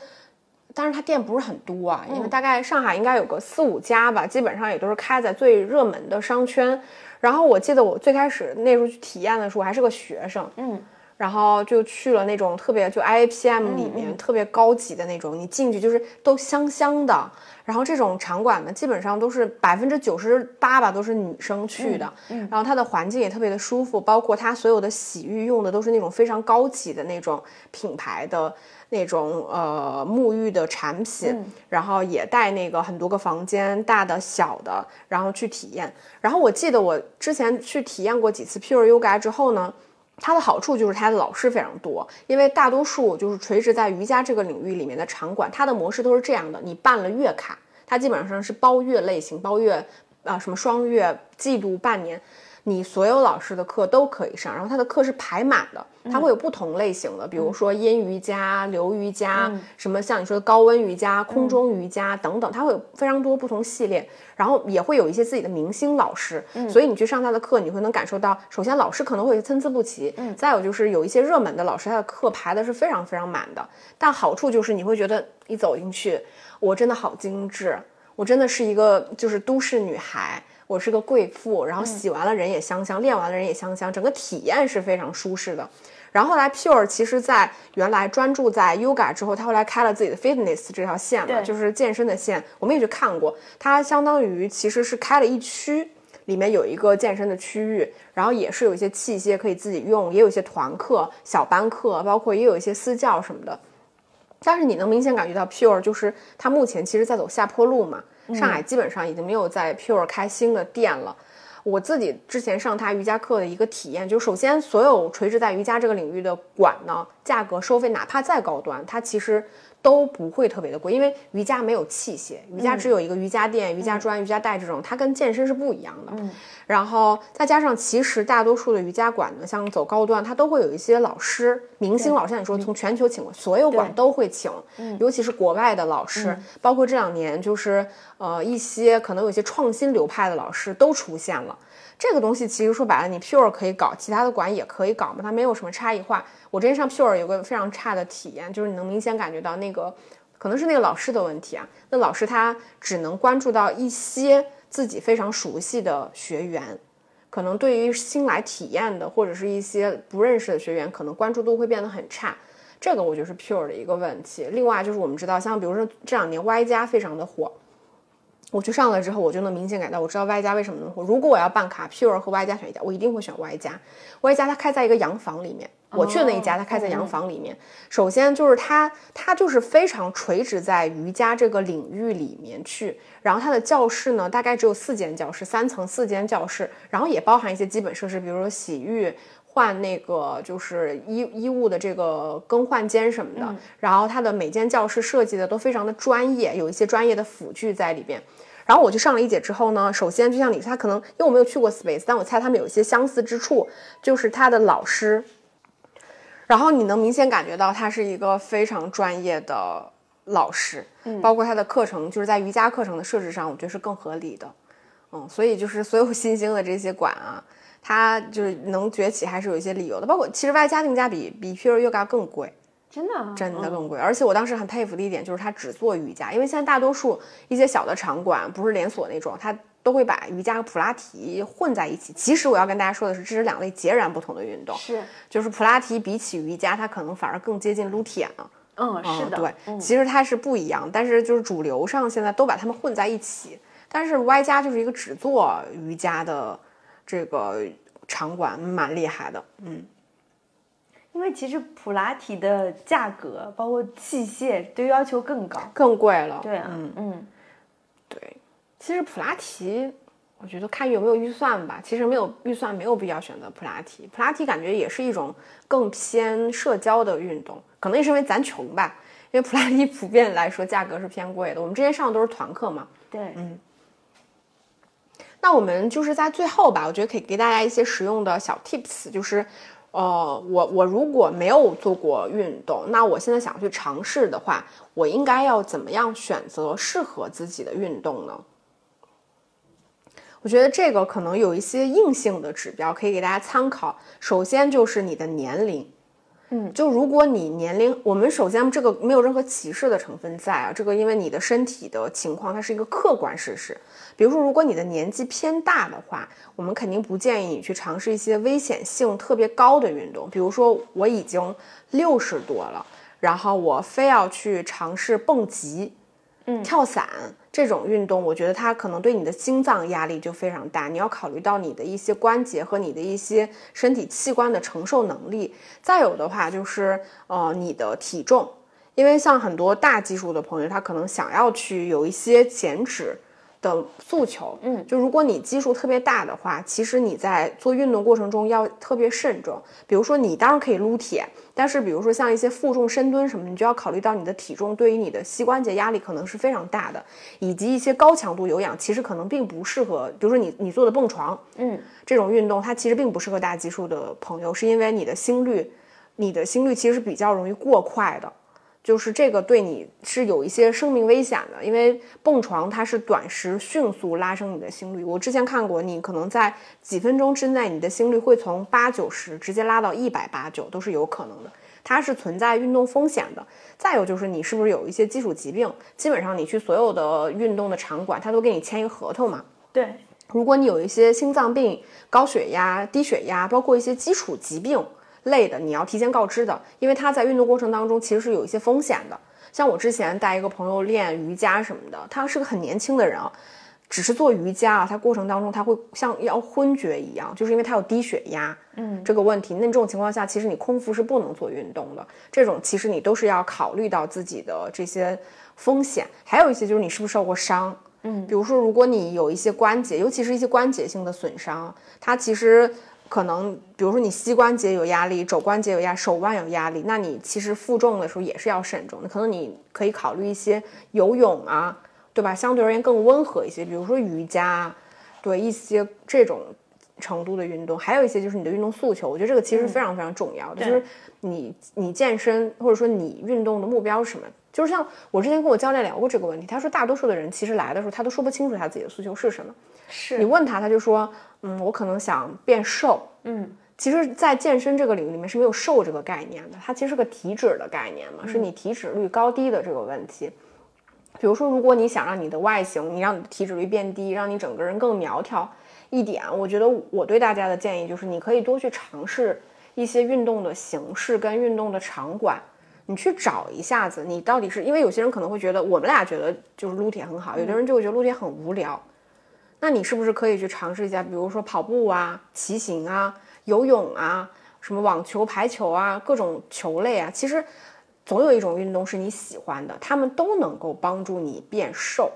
Speaker 2: 但是它店不是很多啊，因为大概上海应该有个四五家吧，基本上也都是开在最热门的商圈。然后我记得我最开始那时候去体验的时候，我还是个学生，
Speaker 3: 嗯，
Speaker 2: 然后就去了那种特别就 IAPM 里面特别高级的那种，你进去就是都香香的。然后这种场馆呢，基本上都是百分之九十八吧，都是女生去的。然后它的环境也特别的舒服，包括它所有的洗浴用的都是那种非常高级的那种品牌的那种呃沐浴的产品。然后也带那个很多个房间，大的小的，然后去体验。然后我记得我之前去体验过几次 Pure Yoga 之后呢。它的好处就是它的老师非常多，因为大多数就是垂直在瑜伽这个领域里面的场馆，它的模式都是这样的：你办了月卡，它基本上是包月类型，包月啊什么双月、季度、半年。你所有老师的课都可以上，然后他的课是排满的，他会有不同类型的，比如说阴瑜伽、流瑜伽，什么像你说的高温瑜伽、空中瑜伽等等，他会有非常多不同系列，然后也会有一些自己的明星老师，所以你去上他的课，你会能感受到，首先老师可能会参差不齐，再有就是有一些热门的老师，他的课排的是非常非常满的，但好处就是你会觉得一走进去，我真的好精致，我真的是一个就是都市女孩。我是个贵妇，然后洗完了人也香香，练完了人也香香，整个体验是非常舒适的。然后后来 Pure 其实在原来专注在 Yoga 之后，他后来开了自己的 Fitness 这条线嘛，就是健身的线。我们也去看过，它相当于其实是开了一区，里面有一个健身的区域，然后也是有一些器械可以自己用，也有一些团课、小班课，包括也有一些私教什么的。但是你能明显感觉到 Pure 就是它目前其实在走下坡路嘛。上海基本上已经没有在 Pure 开新的店了。我自己之前上他瑜伽课的一个体验，就首先所有垂直在瑜伽这个领域的馆呢，价格收费哪怕再高端，它其实。都不会特别的贵，因为瑜伽没有器械，瑜伽只有一个瑜伽垫、瑜伽砖、瑜伽带这种，它跟健身是不一样的。嗯，然后再加上，其实大多数的瑜伽馆呢，像走高端，它都会有一些老师、明星老师，像你说从全球请过，所有馆都会请，尤其是国外的老师，包括这两年就是呃一些可能有些创新流派的老师都出现了。这个东西其实说白了，你 Pure 可以搞，其他的馆也可以搞嘛，它没有什么差异化。我之前上 Pure 有个非常差的体验，就是你能明显感觉到那个可能是那个老师的问题啊。那老师他只能关注到一些自己非常熟悉的学员，可能对于新来体验的或者是一些不认识的学员，可能关注度会变得很差。这个我觉得是 Pure 的一个问题。另外就是我们知道，像比如说这两年 Y 加非常的火。我去上了之后，我就能明显感到，我知道 Y 加为什么能火。如果我要办卡，Pure 和 Y 加选一家，我一定会选 Y 加。Y 加它开在一个洋房里面，我去的那一家它开在洋房里面。首先就是它，它就是非常垂直在瑜伽这个领域里面去。然后它的教室呢，大概只有四间教室，三层四间教室，然后也包含一些基本设施，比如说洗浴、换那个就是衣衣物的这个更换间什么的。然后它的每间教室设计的都非常的专业，有一些专业的辅具在里边。然后我去上了一节之后呢，首先就像你，他可能因为我没有去过 Space，但我猜他们有一些相似之处，就是他的老师，然后你能明显感觉到他是一个非常专业的老师，嗯，包括他的课程，就是在瑜伽课程的设置上，我觉得是更合理的，嗯，所以就是所有新兴的这些馆啊，它就是能崛起还是有一些理由的，包括其实 Y 加定价比比 Pure Yoga 更贵。
Speaker 3: 真的
Speaker 2: 真的更贵，而且我当时很佩服的一点就是他只做瑜伽，因为现在大多数一些小的场馆不是连锁那种，他都会把瑜伽和普拉提混在一起。其实我要跟大家说的是，这是两类截然不同的运动。
Speaker 3: 是，
Speaker 2: 就是普拉提比起瑜伽，它可能反而更接近撸铁
Speaker 3: 呢。嗯，是的，
Speaker 2: 对，其实它是不一样，但是就是主流上现在都把它们混在一起。但是 Y 加就是一个只做瑜伽的这个场馆，蛮厉害的，嗯。
Speaker 3: 因为其实普拉提的价格，包括器械，都要求更高，
Speaker 2: 更贵了。
Speaker 3: 对啊，嗯，
Speaker 2: 对。其实普拉提，我觉得看有没有预算吧。其实没有预算，没有必要选择普拉提。普拉提感觉也是一种更偏社交的运动，可能也是因为咱穷吧。因为普拉提普遍来说价格是偏贵的。我们之前上的都是团课嘛。
Speaker 3: 对，
Speaker 2: 嗯。那我们就是在最后吧，我觉得可以给大家一些实用的小 tips，就是。呃，我我如果没有做过运动，那我现在想去尝试的话，我应该要怎么样选择适合自己的运动呢？我觉得这个可能有一些硬性的指标可以给大家参考。首先就是你的年龄，嗯，就如果你年龄，我们首先这个没有任何歧视的成分在啊，这个因为你的身体的情况，它是一个客观事实。比如说，如果你的年纪偏大的话，我们肯定不建议你去尝试一些危险性特别高的运动。比如说，我已经六十多了，然后我非要去尝试蹦极、嗯，跳伞这种运动，我觉得它可能对你的心脏压力就非常大。你要考虑到你的一些关节和你的一些身体器官的承受能力。再有的话就是，呃，你的体重，因为像很多大基数的朋友，他可能想要去有一些减脂。的诉求，嗯，就如果你基数特别大的话，其实你在做运动过程中要特别慎重。比如说，你当然可以撸铁，但是比如说像一些负重深蹲什么，你就要考虑到你的体重对于你的膝关节压力可能是非常大的，以及一些高强度有氧其实可能并不适合，比如说你你做的蹦床，
Speaker 3: 嗯，
Speaker 2: 这种运动它其实并不适合大基数的朋友，是因为你的心率，你的心率其实是比较容易过快的。就是这个对你是有一些生命危险的，因为蹦床它是短时迅速拉升你的心率。我之前看过，你可能在几分钟之内，你的心率会从八九十直接拉到一百八九，都是有可能的。它是存在运动风险的。再有就是你是不是有一些基础疾病？基本上你去所有的运动的场馆，他都给你签一个合同嘛。
Speaker 3: 对，
Speaker 2: 如果你有一些心脏病、高血压、低血压，包括一些基础疾病。类的，你要提前告知的，因为他在运动过程当中其实是有一些风险的。像我之前带一个朋友练瑜伽什么的，他是个很年轻的人啊，只是做瑜伽啊，他过程当中他会像要昏厥一样，就是因为他有低血压，
Speaker 3: 嗯，
Speaker 2: 这个问题。那这种情况下，其实你空腹是不能做运动的。这种其实你都是要考虑到自己的这些风险，还有一些就是你是不是受过伤，
Speaker 3: 嗯，
Speaker 2: 比如说如果你有一些关节，尤其是一些关节性的损伤，它其实。可能，比如说你膝关节有压力，肘关节有压，手腕有压力，那你其实负重的时候也是要慎重的。可能你可以考虑一些游泳啊，对吧？相对而言更温和一些，比如说瑜伽，对一些这种程度的运动。还有一些就是你的运动诉求，我觉得这个其实非常非常重要的，就是你你健身或者说你运动的目标是什么？就是像我之前跟我教练聊过这个问题，他说大多数的人其实来的时候他都说不清楚他自己的诉求是什么。
Speaker 3: 是
Speaker 2: 你问他，他就说，嗯，我可能想变瘦。
Speaker 3: 嗯，
Speaker 2: 其实，在健身这个领域里面是没有瘦这个概念的，它其实是个体脂的概念嘛，是你体脂率高低的这个问题。比如说，如果你想让你的外形，你让你的体脂率变低，让你整个人更苗条一点，我觉得我对大家的建议就是，你可以多去尝试一些运动的形式跟运动的场馆。你去找一下子，你到底是因为有些人可能会觉得我们俩觉得就是撸铁很好，有的人就会觉得撸铁很无聊。那你是不是可以去尝试一下，比如说跑步啊、骑行啊、游泳啊、什么网球、排球啊，各种球类啊？其实总有一种运动是你喜欢的，他们都能够帮助你变瘦。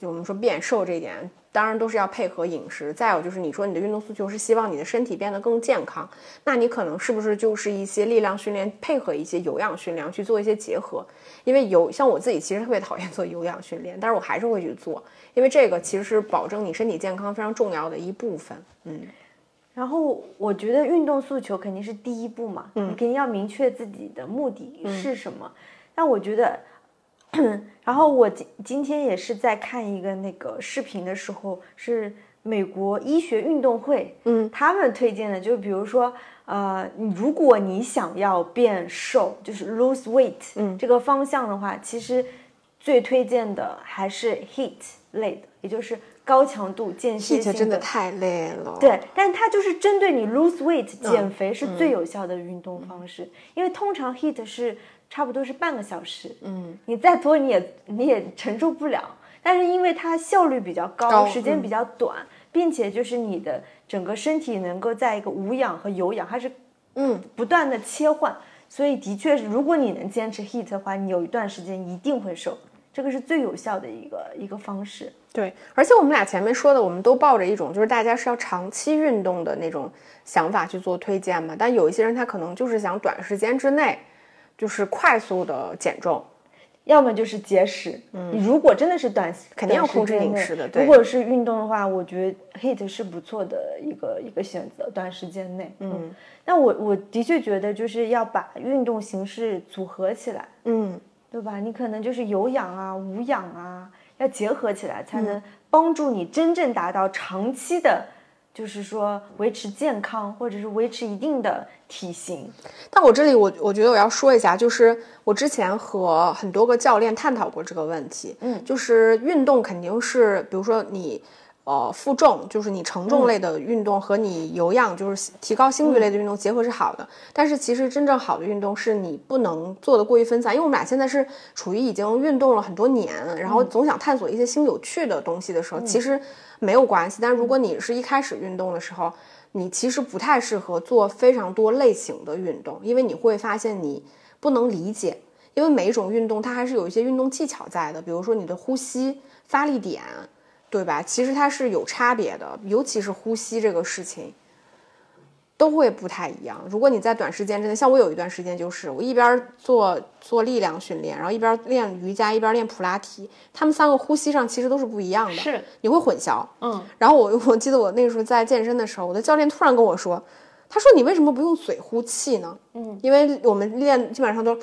Speaker 2: 就我们说变瘦这一点，当然都是要配合饮食。再有就是你说你的运动诉求是希望你的身体变得更健康，那你可能是不是就是一些力量训练配合一些有氧训练去做一些结合？因为有像我自己其实特别讨厌做有氧训练，但是我还是会去做，因为这个其实是保证你身体健康非常重要的一部分。嗯，
Speaker 3: 然后我觉得运动诉求肯定是第一步嘛，
Speaker 2: 嗯
Speaker 3: 你肯定要明确自己的目的是什么。但我觉得。然后我今今天也是在看一个那个视频的时候，是美国医学运动会，
Speaker 2: 嗯，
Speaker 3: 他们推荐的，就比如说，呃，如果你想要变瘦，就是 lose weight，
Speaker 2: 嗯。
Speaker 3: 这个方向的话，其实最推荐的还是 heat 类的，也就是高强度间歇性
Speaker 2: 的真的太累了。
Speaker 3: 对，但它就是针对你 lose weight 减肥是最有效的运动方式，因为通常 heat 是差不多是半个小时，
Speaker 2: 嗯，
Speaker 3: 你再多你也你也承受不了。但是因为它效率比较高，
Speaker 2: 高
Speaker 3: 时间
Speaker 2: 嗯。
Speaker 3: 比较短，并且就是你的整个身体能够在一个无氧和有氧，它是
Speaker 2: 嗯。
Speaker 3: 不断的切换，所以的确是，如果你能坚持 heat 的话，你有一段时间一定会瘦，这个是最有效的一个一个方式。
Speaker 2: 对，而且我们俩前面说的，我们都抱着一种就是大家是要长期运动的那种想法去做推荐嘛。但有一些人他可能就是想短时间之内就是快速的减重，
Speaker 3: 要么就是节食，嗯，你如果真的是短，
Speaker 2: 肯定要控制饮食的对
Speaker 3: 如果是运动的话，我觉得 HIIT 是不错的一个一个选择，短时间内，嗯。那我我的确觉得就是要把运动形式组合起来，
Speaker 2: 嗯，
Speaker 3: 对吧？你可能就是有氧啊、无氧啊，要结合起来，才
Speaker 2: 嗯
Speaker 3: 能帮助你真正达到长期的，就是说维持健康，或者是维持一定的体型。
Speaker 2: 但我这里我我觉得我要说一下，就是我之前和很多个教练探讨过这个问题，
Speaker 3: 嗯
Speaker 2: 就是运动肯定是，比如说你。呃，负重就是你承重类的运动和你有氧就是提高心率类的运动结合是好的，但是其实真正好的运动是你不能做的过于分散，因为我们俩现在是处于已经运动了很多年，然后总想探索一些新有趣的东西的时候，其实没有关系。但如果你是一开始运动的时候，你其实不太适合做非常多类型的运动，因为你会发现你不能理解，因为每一种运动它还是有一些运动技巧在的，比如说你的呼吸发力点，对吧？其实它是有差别的，尤其是呼吸这个事情。都会不太一样。如果你在短时间之内，像我有一段时间就是我一边做做力量训练，然后一边练瑜伽，一边练普拉提，他们三个呼吸上其实都是不一样的，
Speaker 3: 是
Speaker 2: 你会混淆。
Speaker 3: 嗯，
Speaker 2: 然后我 我记得我那个时候在健身的时候，我的教练突然跟我说，他说你为什么不用嘴呼气呢？嗯，因为我们练基本上都。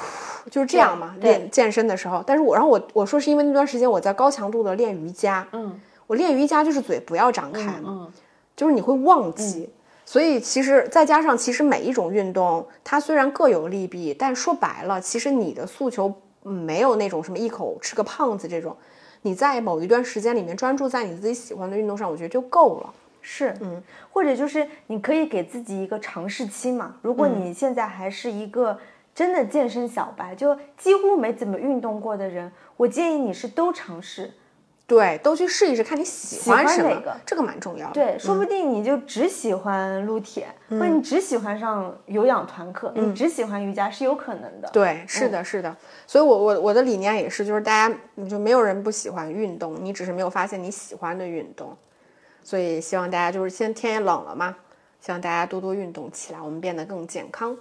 Speaker 2: 呼就是这样嘛，练健身的时候，但是我然后我我说是因为那段时间我在高强度的练瑜伽，
Speaker 3: 嗯
Speaker 2: 我练瑜伽就是嘴不要张开嘛，
Speaker 3: 嗯
Speaker 2: 就是你会忘记。所以其实再加上，其实每一种运动它虽然各有利弊，但说白了，其实你的诉求嗯没有那种什么一口吃个胖子这种，你在某一段时间里面专注在你自己喜欢的运动上，我觉得就够了。
Speaker 3: 是，嗯，或者就是你可以给自己一个尝试期嘛。如果你现在还是一个真的健身小白，就几乎没怎么运动过的人，我建议你是都尝试。
Speaker 2: 对，都去试一试，看你喜欢什么，
Speaker 3: 哪个
Speaker 2: 这个蛮重要的。
Speaker 3: 对，说不定你就只喜欢撸铁，或者你只喜欢上有氧团课，你只喜欢瑜伽是有可能的。
Speaker 2: 对，是的，是的。所以我，我我的理念也是，就是大家你就没有人不喜欢运动，你只是没有发现你喜欢的运动。所以希望大家就是现在天也冷了嘛，希望大家多多运动起来，我们变得更健康。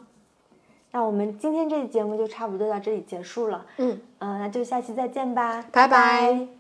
Speaker 3: 那我们今天这期节目就差不多到这里结束了。
Speaker 2: 嗯。
Speaker 3: 嗯、那就下期再见吧，
Speaker 2: 拜。拜
Speaker 3: 拜